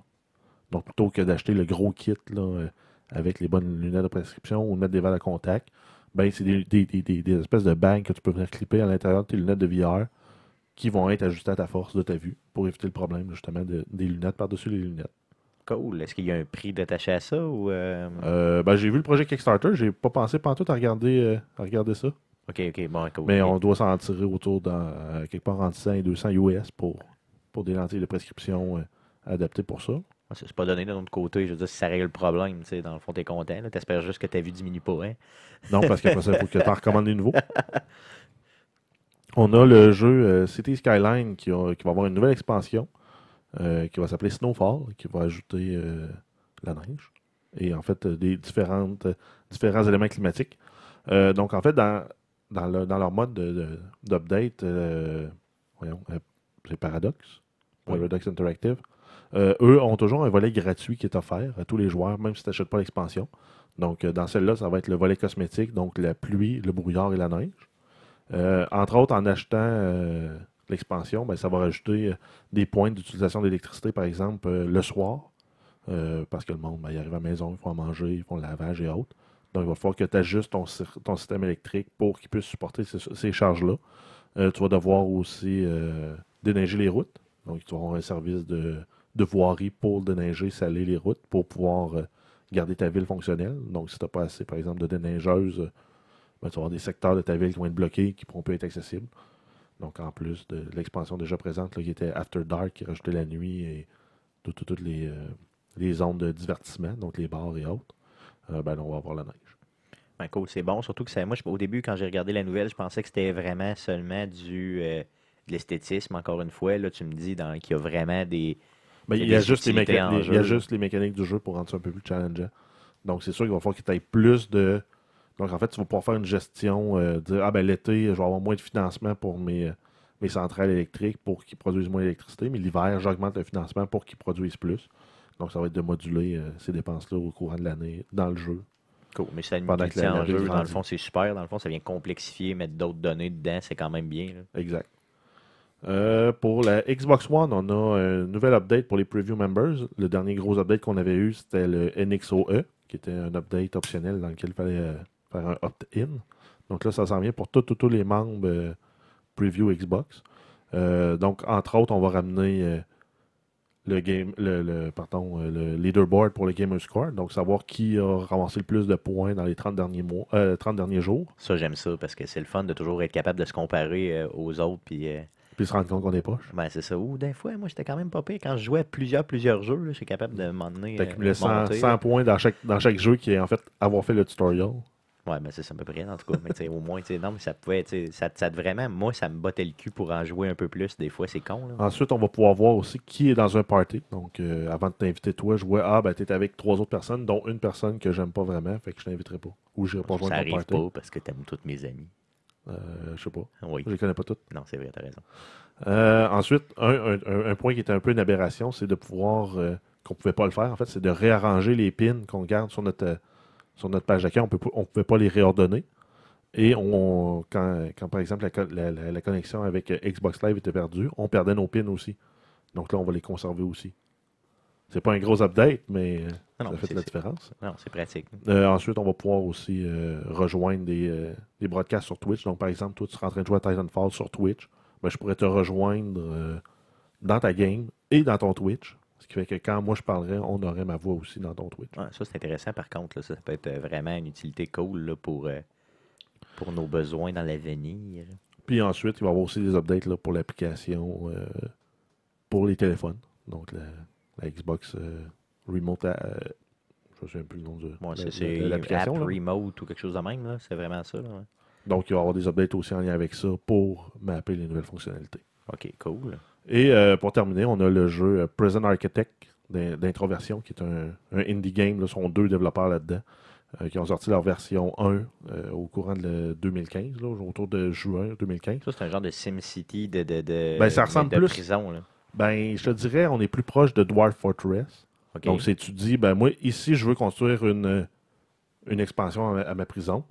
B: Donc, plutôt que d'acheter le gros kit là, euh, avec les bonnes lunettes de prescription ou de mettre des verres à contact, ben, c'est des, des, des- des- des espèces de bangs que tu peux venir clipper à l'intérieur de tes lunettes de VR qui vont être ajustés à ta force de ta vue pour éviter le problème justement de- des lunettes par-dessus les lunettes.
A: Cool. Est-ce qu'il y a un prix détaché à ça ou. euh,
B: Euh, ben, j'ai vu le projet Kickstarter, j'ai pas pensé pantoute à regarder, euh, à regarder ça.
A: Ok, ok, bon, cool.
B: Mais on doit s'en tirer autour dans euh, quelque part entre 100 et 200 US pour, pour des lentilles de prescription euh, adaptées pour ça.
A: C'est pas donné de notre côté. Je veux dire, si ça règle le problème, tu sais, dans le fond, t'es content. T'espères juste que ta vue diminue pas. Hein?
B: Non, parce qu'après ça, il faut que tu en recommandes des nouveaux. *laughs* On a le jeu euh, City Skyline qui, a- qui va avoir une nouvelle expansion euh, qui va s'appeler Snowfall, qui va ajouter euh, la neige et en fait des différentes, différents éléments climatiques. Donc en fait, dans, dans, le- dans leur mode de- de- d'update, euh, voyons, euh, c'est Paradox,
A: Oui.
B: Paradox Interactive. Euh, eux ont toujours un volet gratuit qui est offert à tous les joueurs, même si tu n'achètes pas l'expansion. Donc, dans celle-là, ça va être le volet cosmétique, donc la pluie, le brouillard et la neige. Entre autres, en achetant l'expansion, ben, ça va rajouter des points d'utilisation d'électricité, par exemple, le soir, euh, parce que le monde, ben, il arrive à la maison, ils font à manger, ils font le lavage et autres. Donc, il va falloir que tu ajustes ton, ton système électrique pour qu'il puisse supporter ces, charges-là. Euh, tu vas devoir aussi euh, déneiger les routes. Donc, tu vas avoir un service de, de voirie pour déneiger, saler les routes, pour pouvoir euh, garder ta ville fonctionnelle. Donc, si tu n'as pas assez, par exemple, de déneigeuses, ben, tu vas avoir des secteurs de ta ville qui vont être bloqués, qui ne pourront plus être accessibles. Donc, en plus de l'expansion déjà présente, là, qui était After Dark, qui rajoutait la nuit et tout- tout- toutes les, les zones de divertissement, donc les bars et autres, ben, on va avoir la neige.
A: Ben, cool, c'est bon. Surtout que ça, moi, je- au début, quand j'ai regardé la nouvelle, je pensais que c'était vraiment seulement du euh, de l'esthétisme. Encore une fois, là, tu me dis qu'il y a vraiment des.
B: Ben,
A: Il y a
B: y juste les méca- il y a juste les mécaniques du jeu pour rendre ça un peu plus challengeant. Donc, c'est sûr qu'il va falloir que tu aies plus de. Donc, en fait, tu vas pouvoir faire une gestion, euh, dire Ah, ben l'été, je vais avoir moins de financement pour mes, euh, mes centrales électriques pour qu'ils produisent moins d'électricité, mais l'hiver, j'augmente le financement pour qu'ils produisent plus. Donc, ça va être de moduler euh, ces dépenses-là au courant de l'année dans le jeu.
A: Cool. Mais ça,
B: la- la
A: en jeu, dans le fond, c'est super. Dans le fond, ça vient complexifier, mettre d'autres données dedans, c'est quand même bien. là.
B: Exact. Euh, pour la Xbox One, on a un nouvel update pour les preview members. Le dernier gros update qu'on avait eu, c'était le NXOE, qui était un update optionnel dans lequel il fallait euh, faire un opt-in. Donc là, ça s'en vient pour tous les membres euh, preview Xbox. Euh, donc, entre autres, on va ramener le game, le, le- pardon, euh, le leaderboard pour le Gamer Score. Donc, savoir qui a ramassé le plus de points dans les 30 derniers mois, euh, 30 derniers jours.
A: Ça, j'aime ça parce que c'est le fun de toujours être capable de se comparer euh, aux autres. Puis, euh,
B: Puis se rendre compte qu'on est poche.
A: ben, c'est ça. Ou des fois, moi, j'étais quand même pas pire. Quand je jouais à plusieurs, plusieurs jeux, j'étais capable de m'emmener.
B: T'as accumulé 100,
A: monter,
B: 100
A: là.
B: points dans chaque, dans chaque jeu qui est en fait avoir fait le tutorial.
A: Ouais, ben c'est ça à peu près, en tout cas. Mais au moins, non, mais ça pouvait, ça, ça vraiment, moi, ça me bottait le cul pour en jouer un peu plus. Des fois, c'est con, là.
B: Ensuite, on va pouvoir voir aussi qui est dans un party. Donc, euh, avant de t'inviter toi, je vois, ah, ben, t'es avec trois autres personnes, dont une personne que j'aime pas vraiment, fait que je t'inviterai pas. Ou j'irai pas
A: ça
B: joindre ton
A: arrive
B: party.
A: pas parce que t'aimes tous mes amis.
B: Euh, je sais pas.
A: Oui.
B: Je les connais pas toutes.
A: Non, c'est vrai, t'as raison.
B: Euh, ensuite, un, un- un- un point qui était un peu une aberration, c'est de pouvoir, euh, qu'on pouvait pas le faire, en fait, c'est de réarranger les pins qu'on garde sur notre, sur notre page d'accueil. On peut pas- on pouvait pas les réordonner. Et on, quand, quand, par exemple, la, co- la- la- la connexion avec euh, Xbox Live était perdue, on perdait nos pins aussi. Donc là, on va les conserver aussi. C'est pas un gros update, mais euh,
A: Non,
B: ça fait la différence.
A: Non, c'est pratique.
B: Euh, ensuite, on va pouvoir aussi euh, rejoindre des, euh, des broadcasts sur Twitch. Donc, par exemple, toi, tu seras en train de jouer à Titanfall sur Twitch. Ben, je pourrais te rejoindre dans ta game et dans ton Twitch. Ce qui fait que quand moi je parlerai, on aurait ma voix aussi dans ton Twitch.
A: Ouais, ça, c'est intéressant, par contre. là. ça, peut être euh, vraiment une utilité cool là, pour, euh, pour nos besoins dans l'avenir.
B: Puis ensuite, il va y avoir aussi des updates là, pour l'application euh, pour les téléphones. Donc, la, la Xbox euh, Remote. je ne sais plus le nom de,
A: app
B: l'application. là.
A: remote ou quelque chose de même. C'est vraiment ça. ouais.
B: Donc, il va y avoir des updates aussi en lien avec ça pour mapper les nouvelles fonctionnalités.
A: OK, cool.
B: Et euh, pour terminer, on a le jeu euh, Prison Architect d'in- d'introversion, qui est un, un indie game. Là, sont deux développeurs là-dedans, euh, qui ont sorti leur version 1 euh, au courant de le 2015, là, autour de juin 2015.
A: Ça, c'est un genre de SimCity de, de, de,
B: Ben, ça ressemble
A: de
B: plus-
A: prison. Là.
B: Ben, je te dirais, on est plus proche de Dwarf Fortress. Donc, c'est tu dis, ben moi, ici, je veux construire une, une expansion à, ma- à ma prison.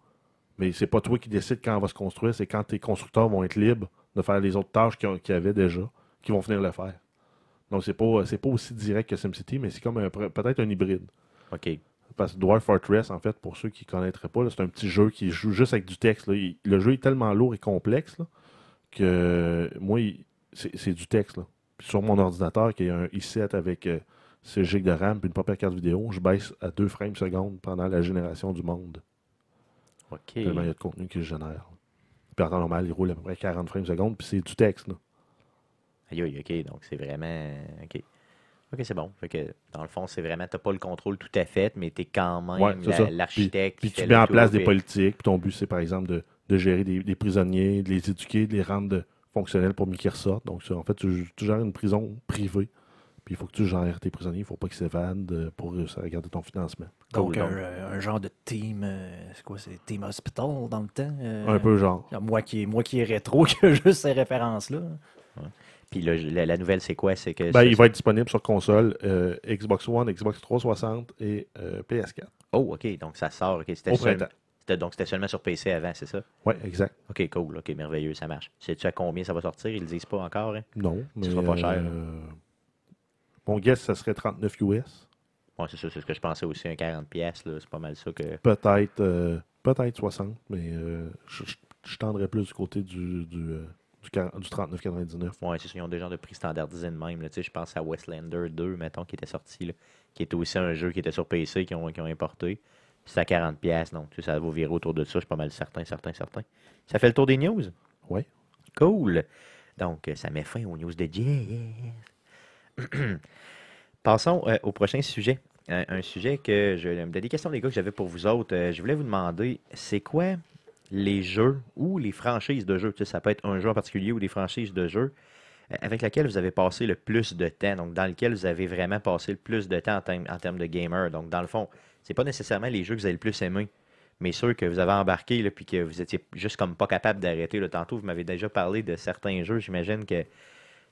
B: Mais c'est pas toi qui décides quand elle va se construire, c'est quand tes constructeurs vont être libres de faire les autres tâches qu'ils qu'ils avaient déjà, qui vont venir le faire. Donc, c'est pas, c'est pas aussi direct que SimCity, mais c'est comme un- peut-être un hybride.
A: OK.
B: Parce que Dwarf Fortress, en fait, pour ceux qui ne connaîtraient pas, c'est un petit jeu qui joue juste avec du texte. là. Il- le jeu est tellement lourd et complexe là, que moi, c'est du texte. Là. Puis sur mon ordinateur, qui est un i7 avec euh, 6 GB de RAM puis une propre carte vidéo, je baisse à 2 frames secondes pendant la génération du monde.
A: OK.
B: Tellement il y a de contenu que je génère. Puis en temps normal, il roule à peu près 40 frames secondes, puis c'est du texte. Là.
A: Aïe, aïe, OK. Donc, c'est vraiment. OK. OK, c'est bon. Fait que, dans le fond, c'est vraiment. Tu n'as pas le contrôle tout à fait, mais tu es quand même
B: Ouais,
A: la- l'architecte.
B: Puis
A: qui
B: tu mets en place des
A: puis-
B: politiques, puis ton but, c'est par exemple de, de gérer des, des prisonniers, de les éduquer, de les rendre de- fonctionnels pour mieux qu'ils ressortent. Donc, ça, en fait, tu, tu gères une prison privée, puis il faut que tu gères tes prisonniers, il ne faut pas qu'ils s'évadent euh, pour réussir à garder ton financement.
C: Donc,
A: Cool,
C: un,
A: donc.
C: un genre de team, euh, c'est quoi, c'est Team Hospital dans le temps? euh,
B: Un peu genre.
C: Moi qui, est- moi qui est rétro, *laughs* qui a juste ces références-là.
A: Puis la, la nouvelle, c'est quoi? C'est que.
B: Ben,
A: ça-
B: il va être disponible sur console euh, Xbox One, Xbox 360 et euh, PS4.
A: Oh, OK. Donc, ça sort. OK. C'était
B: Au printemps.
A: Donc, c'était seulement sur PC avant, c'est ça?
B: Oui, exact.
A: OK, cool. OK, merveilleux. Ça marche. Sais-tu à combien ça va sortir? Ils le disent pas encore, hein?
B: Non, mais.
A: sera pas cher,
B: euh, mon guess, ça serait 39 US.
A: Ouais, c'est ça. C'est ce que je pensais aussi. Un 40$, pièces. C'est pas mal ça que.
B: Peut-être peut-être 60, mais je, je- je tendrais plus du côté du, du, du, 40 du 39,99.
A: Ouais, c'est ça. Ils ont des genres de prix standardisés de même. là. Tu sais, je pense à Westlander 2, mettons, qui était sorti, là, qui était aussi un jeu qui était sur PC, qui ont, qui ont importé. Puis C'est à 40$, piastres, donc tu sais, ça va virer autour de ça. Je suis pas mal certain, certain, certain. Ça fait le tour des news?
B: Ouais.
A: Cool. Donc, euh, ça met fin aux news de Jeff. *clears throat* Passons euh, au prochain sujet. Un, un sujet que je. Des questions, les gars, que j'avais pour vous autres. Euh, je voulais vous demander, c'est quoi les jeux ou les franchises de jeux, tu sais, ça peut être un jeu en particulier ou des franchises de jeux, euh, avec laquelle vous avez passé le plus de temps, donc dans lequel vous avez vraiment passé le plus de temps en, termes- de gamer. Donc, dans le fond, c'est pas nécessairement les jeux que vous avez le plus aimé, mais ceux que vous avez embarqués, puis que vous étiez juste comme pas capable d'arrêter. Tantôt, vous m'avez déjà parlé de certains jeux, j'imagine que,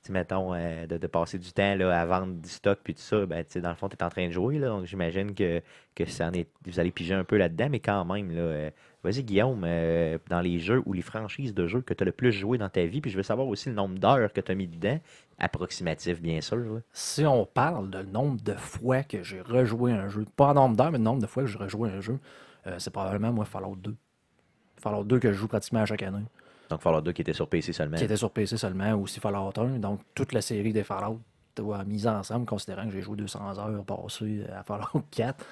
A: mettons, euh, de, passer du temps là, à vendre du stock, puis tout ça, ben, dans le fond, tu es en train de jouer, là, donc j'imagine que, que ça en est, vous allez piger un peu là-dedans, mais quand même, là, euh, vas-y, Guillaume, euh, dans les jeux ou les franchises de jeux que tu as le plus joué dans ta vie, puis je veux savoir aussi le nombre d'heures que tu as mis dedans, approximatif, bien sûr.
C: Si on parle de nombre de fois que j'ai rejoué un jeu, pas en nombre d'heures, mais le nombre de fois que j'ai rejoué un jeu, c'est probablement moi Fallout 2. Fallout 2 que je joue pratiquement à chaque année.
A: Donc, Fallout 2 qui était sur PC seulement.
C: Qui était sur PC seulement, aussi Fallout 1. Donc toute la série des Fallout mise ensemble, considérant que j'ai joué 200 heures passées à Fallout *laughs* 4.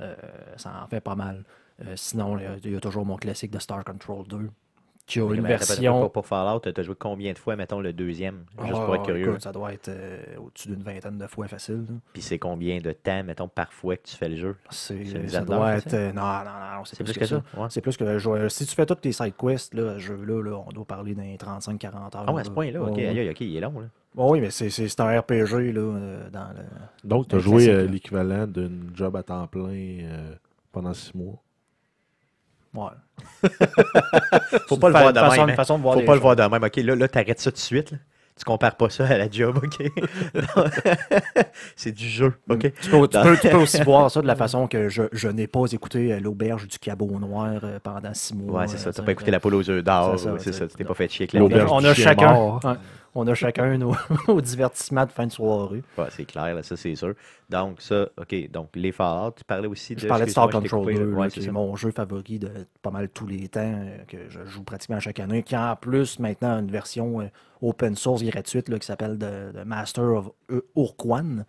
C: euh, ça en fait pas mal. Euh, sinon, il y, a toujours mon classique de Star Control 2, qui a une version.
A: Pour, pour Fallout, tu as joué combien de fois, mettons, le deuxième, juste
C: Ah,
A: pour être curieux?
C: écoute, ça doit être euh, au-dessus d'une vingtaine de fois facile. là.
A: Puis c'est combien de temps, mettons, par fois que tu fais le jeu?
C: C'est, ça doit être. euh, non, non, non, c'est
A: C'est
C: plus, que, ça.
A: Ouais.
C: C'est plus que je- si tu fais toutes tes side quests, là, ce jeu-là, là, on doit parler d'un 35-40 heures.
A: Ah ouais, à ce point-là, ok,
C: Ouais,
A: ok, il est long, là.
C: Bon, oui, mais c'est, c'est, c'est un RPG là, euh, dans le.
B: Donc, tu as joué euh, l'équivalent d'une job à temps plein euh, pendant six mois.
C: Ouais. *laughs*
A: Faut pas le voir de
C: façon,
A: même. hein.
C: façon de voir
A: Faut pas le voir de même. Ok, là, là t'arrêtes ça tout de suite. là. Tu compares pas ça à la job, ok? *laughs* *laughs* C'est du jeu, ok?
C: Tu peux, tu peux- tu peux aussi voir ça de la façon que je, je n'ai pas écouté euh, l'auberge du cabot noir euh, pendant six mois.
A: Ouais, c'est ça.
C: euh,
A: T'as pas écouté la poule aux œufs d'or. C'est ça. Tu t'es pas fait chier avec
B: L'auberge
C: a, on a chacun,
B: mort.
C: ouais, on a chacun nos, *laughs* nos divertissements de fin de soirée.
A: Ouais, c'est clair, là, ça, c'est sûr. Donc, ça, ok. Donc, les Fallout, tu parlais aussi de.
C: Je parlais de Star Control
A: coupé,
C: 2,
A: là.
C: là,
A: Ouais,
C: qui
A: c'est
C: mon jeu favori de pas mal tous les temps, euh, que je joue pratiquement chaque année, qui a en plus maintenant une version euh, open source gratuite là, qui s'appelle The, The Master of Ur- Urquan,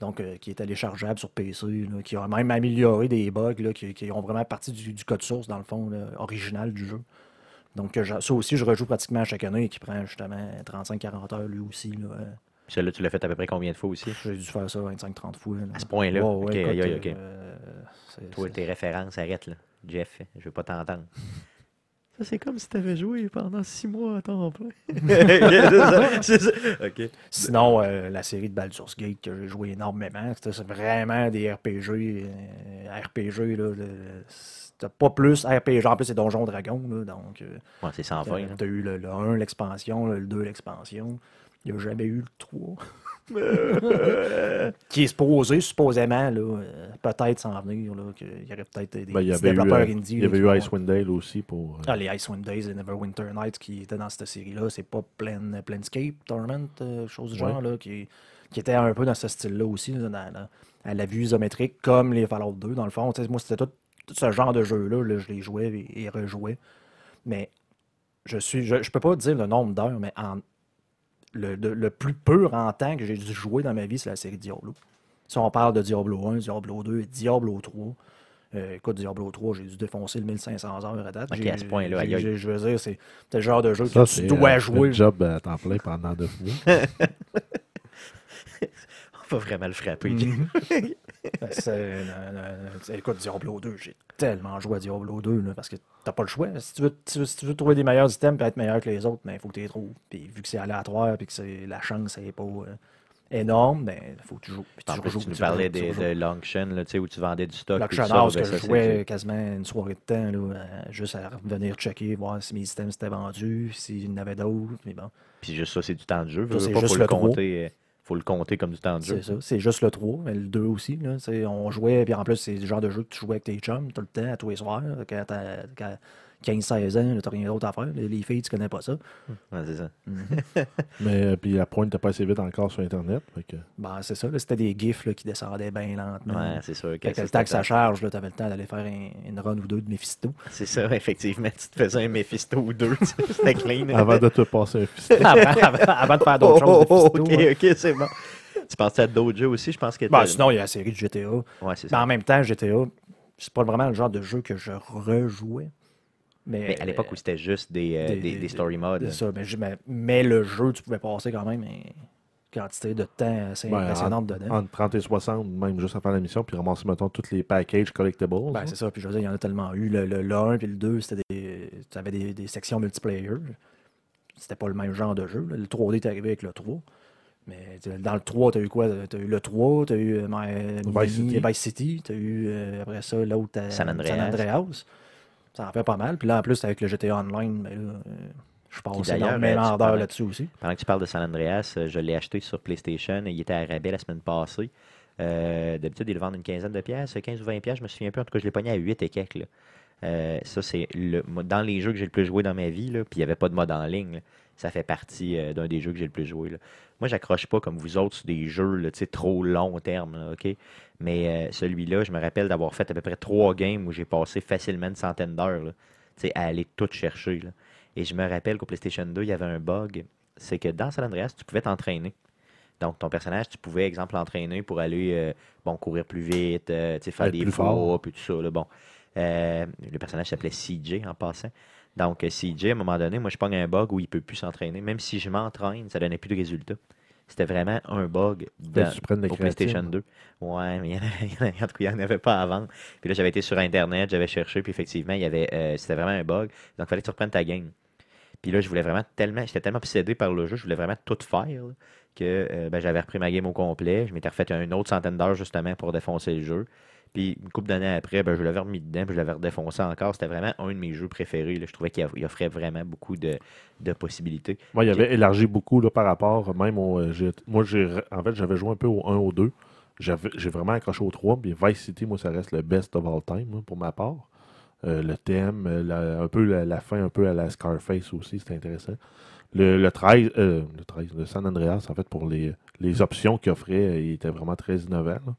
C: donc euh, qui est téléchargeable sur PC, là, qui a même amélioré des bugs là, qui, qui ont vraiment parti du, du code source, dans le fond, là, original du jeu. Donc je- ça aussi, je rejoue pratiquement à chaque année et qui prend justement 35-40 heures lui aussi. Là, euh.
A: Celui-là, tu l'as fait à peu près combien de fois aussi?
C: J'ai dû faire ça 25-30 fois. là.
A: À ce point-là?
C: Ouais, ouais,
A: Ok,
C: écoute,
A: aïe, aïe, ok.
C: euh, c'est-
A: Toi,
C: c'est-
A: tes références, arrête, là. Jeff, je veux pas t'entendre. Ça, c'est comme si t'avais joué pendant six mois à temps *laughs* plein. *laughs* c'est ça. OK.
C: Sinon, euh, la série de Baldur's Gate que j'ai joué énormément, c'était- c'est vraiment des RPG. euh, RPG, là. le- C'était pas plus RPG. En plus, c'est Donjon Dragon, là, donc. euh,
A: Ouais, c'est sans fin. là.
C: T'as eu le, le 1, l'expansion, le 2, l'expansion. Il n'y a jamais eu le 3. *laughs* qui est supposé, supposément, là, euh, peut-être s'en venir. Là, qu'il y aurait peut-être des
B: Ben, il y
C: petits
B: avait eu,
C: développeurs
B: euh,
C: indie.
B: il y avait eu Icewind Dale aussi pour.
C: Ah, les Icewind Days et Neverwinter Nights qui étaient dans cette série-là, c'est pas Plan, Planescape Tournament, euh, chose du
B: Ouais.
C: genre, là, qui, qui était un peu dans ce style-là aussi, là, dans la- à la vue isométrique, comme les Fallout 2, dans le fond. Moi, c'était tout ce genre de jeu-là, là, je les jouais et, et rejouais. Mais je suis, je, je peux pas dire le nombre d'heures, mais en le, le- le plus pur en temps que j'ai dû jouer dans ma vie, c'est la série Diablo. Si on parle de Diablo 1, Diablo 2 et Diablo 3, euh, écoute, Diablo 3, j'ai dû défoncer le 1500 heures à date.
A: Ok,
C: J'ai-
A: à ce point-là,
C: Je veux dire, c'est le genre de jeu
B: Ça,
C: que tu dois
B: euh,
C: jouer.
B: un job à temps plein pendant deux mois. *laughs*
A: On va vraiment le frapper.
C: Mhm. *laughs* *laughs* écoute, Diablo 2, j'ai tellement joué à Diablo 2 là, parce que t'as pas le choix. Si tu veux, tu veux- si tu veux trouver des meilleurs items et être meilleur que les autres, il faut que tu les trouves. Puis vu que c'est aléatoire et que c'est- la chance n'est pas euh, énorme, ben faut que tu joues. Puis
A: En
C: tu
A: plus, tu nous parlais des- de sais, où tu vendais du stock. puis
C: L'auction House
A: ben,
C: que
A: ça,
C: je jouais quasiment une soirée de temps, là, euh, juste à venir checker, voir si mes items s'étaient vendus, s'il y en avait d'autres. Mais bon,
A: Puis juste ça, c'est du temps de jeu.
C: Ça, c'est
A: pas,
C: juste
A: faut
C: le
A: compter. euh, faut le compter comme du temps de jeu.
C: c'est ça. C'est juste le 3, mais le 2 aussi. On jouait, puis en plus, c'est le genre de jeu que tu jouais avec tes chums tout le temps, tous les soirs. Quand 15-16 ans, t'as rien d'autre à faire. Les, les filles, tu connais pas ça.
A: Ouais, c'est ça. *laughs*
B: Mais euh, puis la pointe n'était pas assez vite encore sur Internet. que-
C: Ben, c'est ça. C'était des gifs là, qui descendaient bien lentement.
A: Ouais, c'est sûr.
C: Que le temps que ça charge, tu avais le temps d'aller faire un- une run ou deux de Mephisto.
A: C'est ça, effectivement. Tu te faisais un Mephisto ou deux. *laughs* C'était clean. *laughs*
B: Avant de te passer un fiston.
C: avant, avant- avant de faire d'autres
A: Oh,
C: choses.
A: oh,
C: de
A: ok,
C: Mephisto, ouais.
A: ok, c'est bon. Tu pensais à d'autres jeux aussi, je pense que
C: Ben,
A: t'as-
C: sinon, il y a la série de GTA.
A: Ouais, c'est
C: Mais en même temps, GTA, c'est pas vraiment le genre de jeu que je rejouais. Mais,
A: Mais à l'époque où c'était juste des, euh,
C: des-
A: des,
C: des-
A: des story modes.
C: C'est ça, mais, je- mais- mais le jeu, tu pouvais passer quand même une quantité de temps assez impressionnante dedans.
B: Entre 30 et 60, même juste à faire la mission, puis ramasser, mettons, tous les packages collectibles.
C: Ben,
B: hein.
C: c'est ça, puis je veux dire, il y en a tellement eu. Le, le, le 1 puis le 2, c'était des. Tu avais des, des sections multiplayer. C'était pas le même genre de jeu. là. Le 3D est arrivé avec le 3. Mais dans le 3, tu as eu quoi? Tu as eu le 3, tu as eu euh,
B: Vice City.
C: Vice City, tu as eu euh, après ça l'autre euh,
A: San Andreas.
C: Ça en fait pas mal. Puis là, en plus, avec le GTA Online, ben là, euh, je pense
A: d'ailleurs,
C: énormément
A: euh,
C: d'heures là-dessus aussi.
A: Pendant que tu parles de San Andreas, euh, je l'ai acheté sur PlayStation. Il était à rabais la semaine passée. Euh, D'habitude, il le vendent une quinzaine de pièces, 15 ou 20 pièces, je me souviens plus. En tout cas, je l'ai pogné à 8 et quelques. là. Euh, ça, c'est le dans les jeux que j'ai le plus joué dans ma vie, là, puis il n'y avait pas de mode en ligne. là. Ça fait partie euh, d'un des jeux que j'ai le plus joué. là. Moi, j'accroche pas comme vous autres sur des jeux là, trop long terme, là, OK? Mais euh, celui-là, je me rappelle d'avoir fait à peu près trois games où j'ai passé facilement une centaine d'heures à aller tout chercher. là. Et je me rappelle qu'au PlayStation 2, il y avait un bug. C'est que dans San Andreas, tu pouvais t'entraîner. Donc, ton personnage, tu pouvais, exemple, l'entraîner pour aller euh, bon, courir plus vite, euh, faire
B: Être
A: des fois, puis tout ça. là, bon. Euh, le personnage s'appelait CJ en passant. Donc, euh, CJ, à un moment donné, moi, je pogne un bug où il peut plus s'entraîner. Même si je m'entraîne, ça donnait plus de résultats. C'était vraiment un bug dans, au PlayStation
B: créatine.
A: 2. Ouais, mais il en *laughs* en avait- n'y en avait pas vendre. Puis là, j'avais été sur Internet, j'avais cherché, puis effectivement, il y avait, euh, c'était vraiment un bug. Donc, il fallait que tu reprennes ta game. Puis là, je voulais vraiment tellement, j'étais tellement obsédé par le jeu, je voulais vraiment tout faire, là, que euh, ben, j'avais repris ma game au complet. Je m'étais refait une autre centaine d'heures justement pour défoncer le jeu. Puis une couple d'années après, ben, je l'avais remis dedans, puis je l'avais redéfoncé encore. C'était vraiment un de mes jeux préférés. là. Je trouvais qu'il il offrait vraiment beaucoup de, de possibilités.
B: Moi, il avait élargi beaucoup là, par rapport, même au. euh, moi, en fait, j'avais joué un peu au 1 au 2. J'avais, j'ai vraiment accroché au 3. Puis Vice City, moi, ça reste le best of all time, hein, pour ma part. Euh, le thème, euh, la- un peu la, la fin, un peu à la Scarface aussi, c'était intéressant. Le, le 13, euh, le 13, le San Andreas, en fait, pour les, les options qu'il offrait, il était vraiment très innovant. là.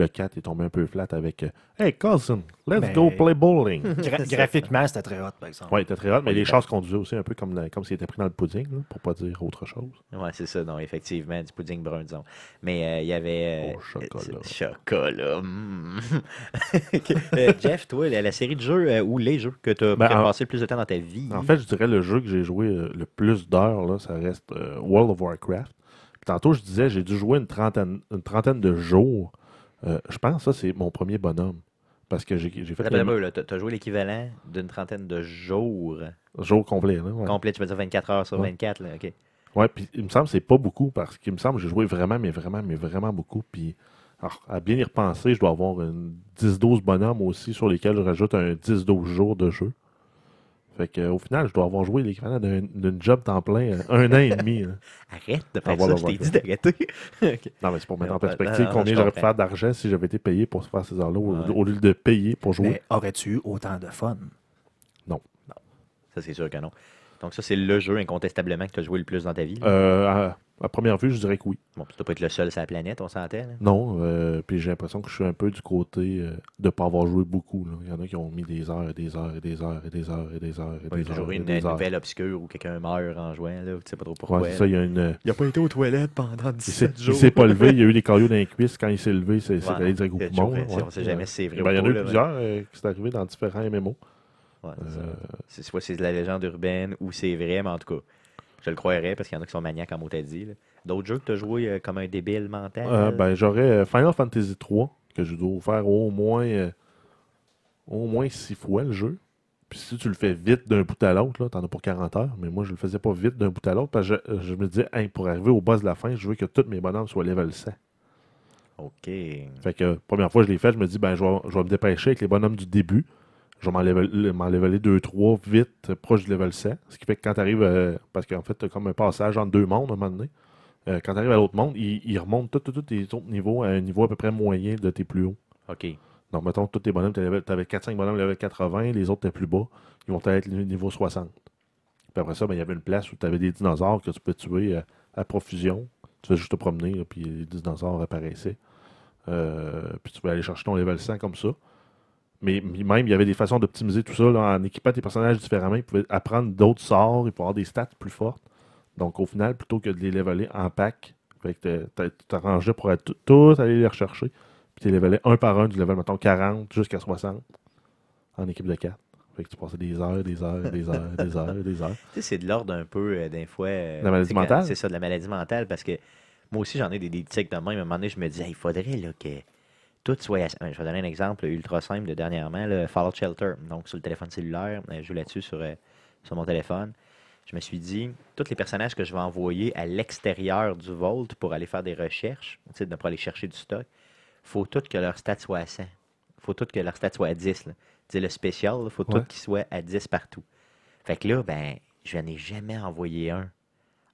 B: Le 4 est tombé un peu flat avec euh, Hey cousin, let's
C: Mais-
B: go play bowling. *laughs*
C: Gra- graphiquement, c'était très hot, par exemple.
B: ouais, il était très hot, mais
A: Oui,
B: les
A: ben-
B: chars se conduisaient aussi un peu comme, la- comme s'il était pris dans le pudding, là, pour pas dire autre chose.
A: Ouais, c'est ça, non, effectivement, du pudding brun, disons. Mais euh, il y avait. euh,
B: Au chocolat.
A: euh, chocolat. mm. *laughs* Euh, Jeff, toi, la, la série de jeux euh, ou les jeux que tu as
B: Ben, en-
A: passé le plus de temps dans ta vie?
B: En fait, je dirais le jeu que j'ai joué euh, le plus d'heures, là, ça reste euh, World of Warcraft. Puis tantôt, je disais, j'ai dû jouer une trentaine, une trentaine de jours. Euh, je pense que ça, c'est mon premier bonhomme. Parce que j'ai fait
A: là, t'as t'as joué l'équivalent d'une trentaine de jours
B: jour complet. Là, ouais.
A: complet, tu veux dire 24 heures sur
B: Ouais.
A: 24, là, ok.
B: Ouais, puis il me semble que c'est pas beaucoup parce qu'il me semble que j'ai joué vraiment, mais vraiment, mais vraiment beaucoup. Puis alors, à bien y repenser, je dois avoir une 10-12 bonhommes aussi sur lesquels je rajoute un 10-12 jours de jeu. Fait que, au final, je dois avoir joué l'équivalent d'un- d'une job temps plein, euh, un an et demi. là. *laughs*
A: Arrête de
B: Ah,
A: faire
B: voilà,
A: ça, je t'ai dit d'arrêter. *laughs*
B: Non, mais c'est pour mettre
A: Non,
B: en perspective
A: non,
B: combien j'aurais pu faire d'argent si j'avais été payé pour faire ces heures-là au,
A: Ouais.
B: au lieu de payer pour jouer.
C: Mais aurais-tu eu autant de fun?
A: Ça, c'est sûr que non. Donc, ça, c'est le jeu incontestablement que tu as joué le plus dans ta vie.
B: Euh, À première vue, je dirais que oui.
A: Bon, tu dois pas être le seul sur la planète, on s'entend.
B: Non, euh, puis j'ai l'impression que je suis un peu du côté euh, de ne pas avoir joué beaucoup. là. Il y en a qui ont mis des heures et des heures et des heures et des heures et des heures et
A: Il y
B: des
A: a toujours
B: heures. et
A: une
B: des heures.
A: nouvelle obscure où quelqu'un meurt en jouant, là, tu sais pas trop pourquoi.
B: Ouais, ça, il y a une.
A: Il a pas été aux toilettes pendant
B: Il s'est
A: 17
B: il
A: jours.
B: s'est pas levé, il y a eu des cailloux dans les cuisses. Quand il s'est levé, c'est
A: Ouais,
B: allé dire
A: c'est
B: gros poumon. ouais.
A: on sait jamais si c'est vrai
B: Ben, Il y en a eu
A: là,
B: plusieurs euh, qui sont arrivés dans différents MMO.
A: Ouais, c'est ça.
B: Euh,
A: C'est soit c'est de la légende urbaine ou c'est vrai, mais en tout cas, je le croirais parce qu'il y en a qui sont maniaques, comme on t'a dit. D'autres jeux que tu as joué euh, comme un débile mental.
B: Euh, ben, j'aurais euh, Final Fantasy 3 que je dois faire au moins euh, au moins six fois le jeu. Puis si tu le fais vite d'un bout à l'autre, t'en as pour 40 heures. Mais moi, je le faisais pas vite d'un bout à l'autre parce que je, je me disais, Hey, pour arriver au boss de la fin, je veux que tous mes bonhommes soient level 100.
A: OK.
B: Fait que, première fois que je l'ai fait, je me dis, ben, je vais, je vais me dépêcher avec les bonhommes du début. Je vais m'en level- m'en leveler 2-3 vite, euh, proche du level 100. Ce qui fait que quand tu arrives, parce qu'en fait, tu as comme un passage entre deux mondes à un moment donné. Euh, quand tu arrives à l'autre monde, il, il remonte tous tout, tes autres niveaux à un niveau à peu près moyen de tes plus hauts.
A: OK.
B: Donc, mettons, tous tes bonhommes, tu avais 4-5 bonhommes level 80, les autres étaient plus bas. Ils vont être niveau 60. Puis après ça, ben, il y avait une place où tu avais des dinosaures que tu peux tuer euh, à profusion. Tu fais juste te promener, là, puis les dinosaures apparaissaient. Euh, puis tu peux aller chercher ton level 100 comme ça. Mais même, il y avait des façons d'optimiser tout ça là, en équipant tes personnages différemment. Ils pouvaient apprendre d'autres sorts, ils pouvaient avoir des stats plus fortes. Donc, au final, plutôt que de les leveler en pack, tu t'arrangeais pour être tous aller les rechercher. Puis tu les levelais un par un du level, mettons, 40 jusqu'à 60 en équipe de 4. Fait que tu passais des heures, des heures, des heures, *laughs* des heures, des heures.
A: Tu sais, c'est de l'ordre un peu, euh, d'un fois. euh,
B: La maladie mentale?
A: C'est ça, de la maladie mentale, parce que moi aussi, j'en ai des, des tics de même. À un moment donné, je me dis, Hey, il faudrait là, que tout soit. Je vais donner un exemple ultra simple de dernièrement, le Fallout Shelter. Donc, sur le téléphone cellulaire, euh, je joue là-dessus sur, euh, sur mon téléphone. Je me suis dit, tous les personnages que je vais envoyer à l'extérieur du Vault pour aller faire des recherches, sais, pour aller chercher du stock, faut tout que leur stat soit à 100. faut tout que leur stat soit à 10. Là. Le spécial, il faut
B: Ouais.
A: tout qu'il soit à 10 partout. Fait que là, ben, je n'ai jamais envoyé un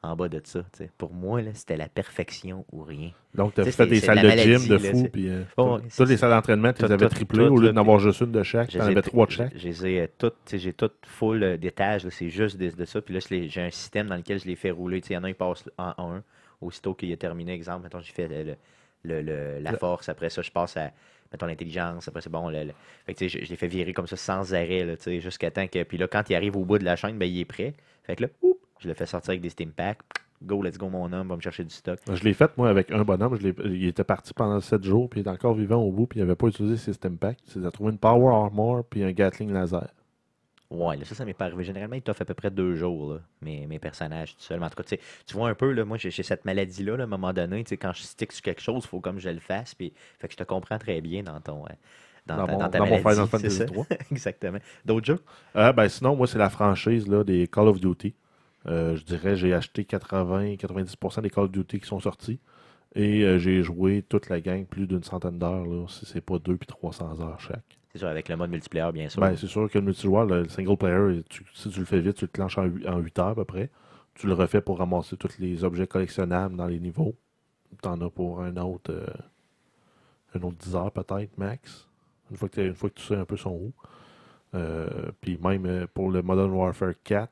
A: en bas de ça. Pour moi, c'était la perfection ou rien.
B: Donc, tu as fait des salles de
A: maladie,
B: gym de fou. Puis, euh,
A: Oh,
B: tout- toutes les salles d'entraînement, tu les
A: tout-
B: avais
A: tout-
B: triplées
A: tout,
B: au lieu d'en avoir juste une de chaque. Tu en
A: ai
B: avais trois de chaque.
A: Euh, toutes, tu sais, j'ai toutes full d'étages, c'est juste de, de ça. Puis là, j'ai un système dans lequel je les fais rouler. Il y en a, ils passent en un. Aussitôt qu'il est terminé, exemple, mettons, j'ai fait le- le- le- le- la force, après ça, je passe à, mettons, l'intelligence, après c'est bon. Fait que, je, je les fais virer comme ça sans arrêt, jusqu'à temps que. Puis là, quand il arrive au bout de la chaîne, ben, il est prêt. Fait que là, oup, je le fais sortir avec des Steam Packs. Go, let's go, mon homme, va me chercher du stock.
B: Je l'ai fait, moi, avec un bonhomme. Je l'ai- il était parti pendant 7 jours, puis il est encore vivant au bout, puis il n'avait pas utilisé ses stem packs. Il a trouvé une Power Armor, puis un Gatling laser.
A: Ouais, là, ça, ça m'est pas arrivé. Généralement, il t'offre à peu près deux jours, là, mes, mes personnages tout seul. Mais en tout cas, tu vois un peu, là, moi, j'ai cette maladie-là, là, à un moment donné, quand je stick sur quelque chose, il faut comme je le fasse. Puis, fait que je te comprends très bien dans ton. euh, dans,
B: Dans
A: ta,
B: mon-
A: dans ta
B: dans mon
A: maladie,
B: Final
A: c'est
B: Fantasy
A: ça.
B: 3. *laughs*
A: Exactement. D'autres jeux?
B: Euh, ben, sinon, moi, c'est la franchise là, des Call of Duty. Euh, je dirais, j'ai acheté 80-90% des Call of Duty qui sont sortis. Et euh, j'ai joué toute la gang, plus d'une centaine d'heures, si c'est pas 2 puis 300 heures chaque.
A: C'est sûr, avec le mode multiplayer, bien sûr.
B: Ben, c'est sûr que le multijoueur, le single player, tu- si tu le fais vite, tu le clenches en 8, heures à peu près. Tu le refais pour ramasser tous les objets collectionnables dans les niveaux. Tu en as pour un autre, euh, un autre 10 heures peut-être, max. Une fois que, une fois que tu sais un peu son où. Euh, puis même pour le Modern Warfare 4,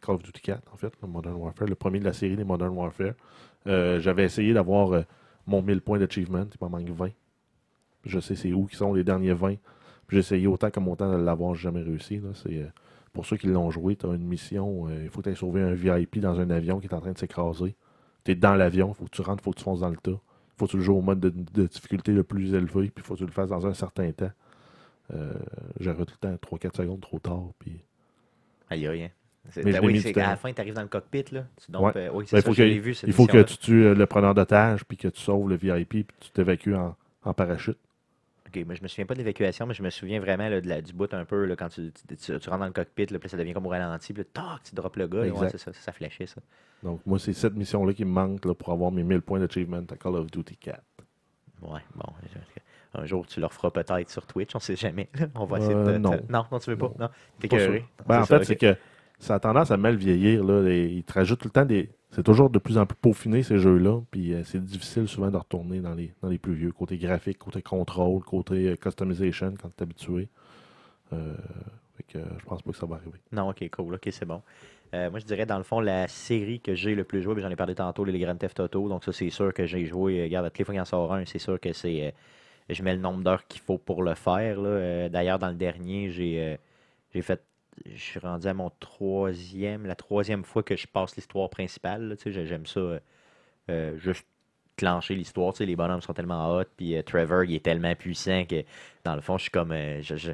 B: Call of Duty 4 en fait, Modern Warfare, le premier de la série des Modern Warfare, euh, j'avais essayé d'avoir euh, mon 1000 points d'achievement, il m'en manque 20. Je sais c'est où qui sont les derniers 20. Puis J'ai essayé autant que mon temps de l'avoir, jamais réussi. Euh, pour ceux qui l'ont joué, tu as une mission, il faut que tu sauver un VIP dans un avion qui est en train de s'écraser. Tu es dans l'avion, faut que tu rentres, faut que tu fonces dans le tas. Faut que tu le joues au mode de, difficulté le plus élevé, puis faut que tu le fasses dans un certain temps. Euh, J'aurais tout le temps 3-4 secondes trop tard. Puis...
A: Aïe, aïe, hein.
B: Mais
A: ben oui,
B: temps.
A: la fin, tu arrives dans le cockpit, là.
B: Ouais.
A: euh, oui,
B: Ben,
A: ça,
B: que-
A: vu,
B: Il faut que tu tues euh, le preneur d'otage, puis que tu sauves le VIP, puis tu t'évacues en, en parachute.
A: Ok, mais je me souviens pas de l'évacuation, mais je me souviens vraiment là, de la- du bout un peu là, quand tu, tu, tu- tu rentres dans le cockpit, là, puis ça devient comme au ralenti, puis tac, tu drops le gars. ouais, ça, ça, ça flashait ça.
B: Donc, moi, c'est cette mission-là qui me manque là, pour avoir mes 1000 points d'achievement à Call of Duty 4.
A: Ouais, bon. Un jour, tu le referas peut-être sur Twitch, on sait jamais. On va essayer de.
B: Euh, non.
A: non, non, tu veux pas?
B: Non.
A: Non, t'es.
B: Ben, en fait, c'est que ça a tendance à mal vieillir. Là. Ils te rajoutent tout le temps des. C'est toujours de plus en plus peaufiné ces jeux-là. Puis euh, c'est difficile souvent de retourner dans les, dans les plus vieux. Côté graphique, côté contrôle, côté euh, customization quand tu es habitué. Euh, fait que, je pense pas que ça va arriver.
A: Non, ok, cool, ok, c'est bon. Euh, moi, je dirais, dans le fond, la série que j'ai le plus joué, j'en ai parlé tantôt, les Grand Theft Auto. Donc, ça, c'est sûr que j'ai joué. Regarde, à toutes les fois en sort un, c'est sûr que c'est. je mets le nombre d'heures qu'il faut pour le faire. D'ailleurs, dans le dernier, j'ai fait. Je suis rendu à mon troisième, la troisième fois que je passe l'histoire principale. J'aime ça. euh, euh, juste clencher l'histoire. Les bonhommes sont tellement hot, puis euh, Trevor, il est tellement puissant que, dans le fond, je suis comme. je- je-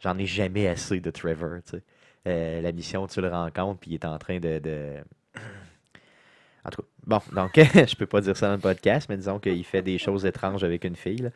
A: J'en ai jamais assez de Trevor. la mission, tu le rencontres, puis il est en train de. En tout cas, bon, donc, *laughs* je peux pas dire ça dans le podcast, mais disons qu'il fait des choses étranges avec une fille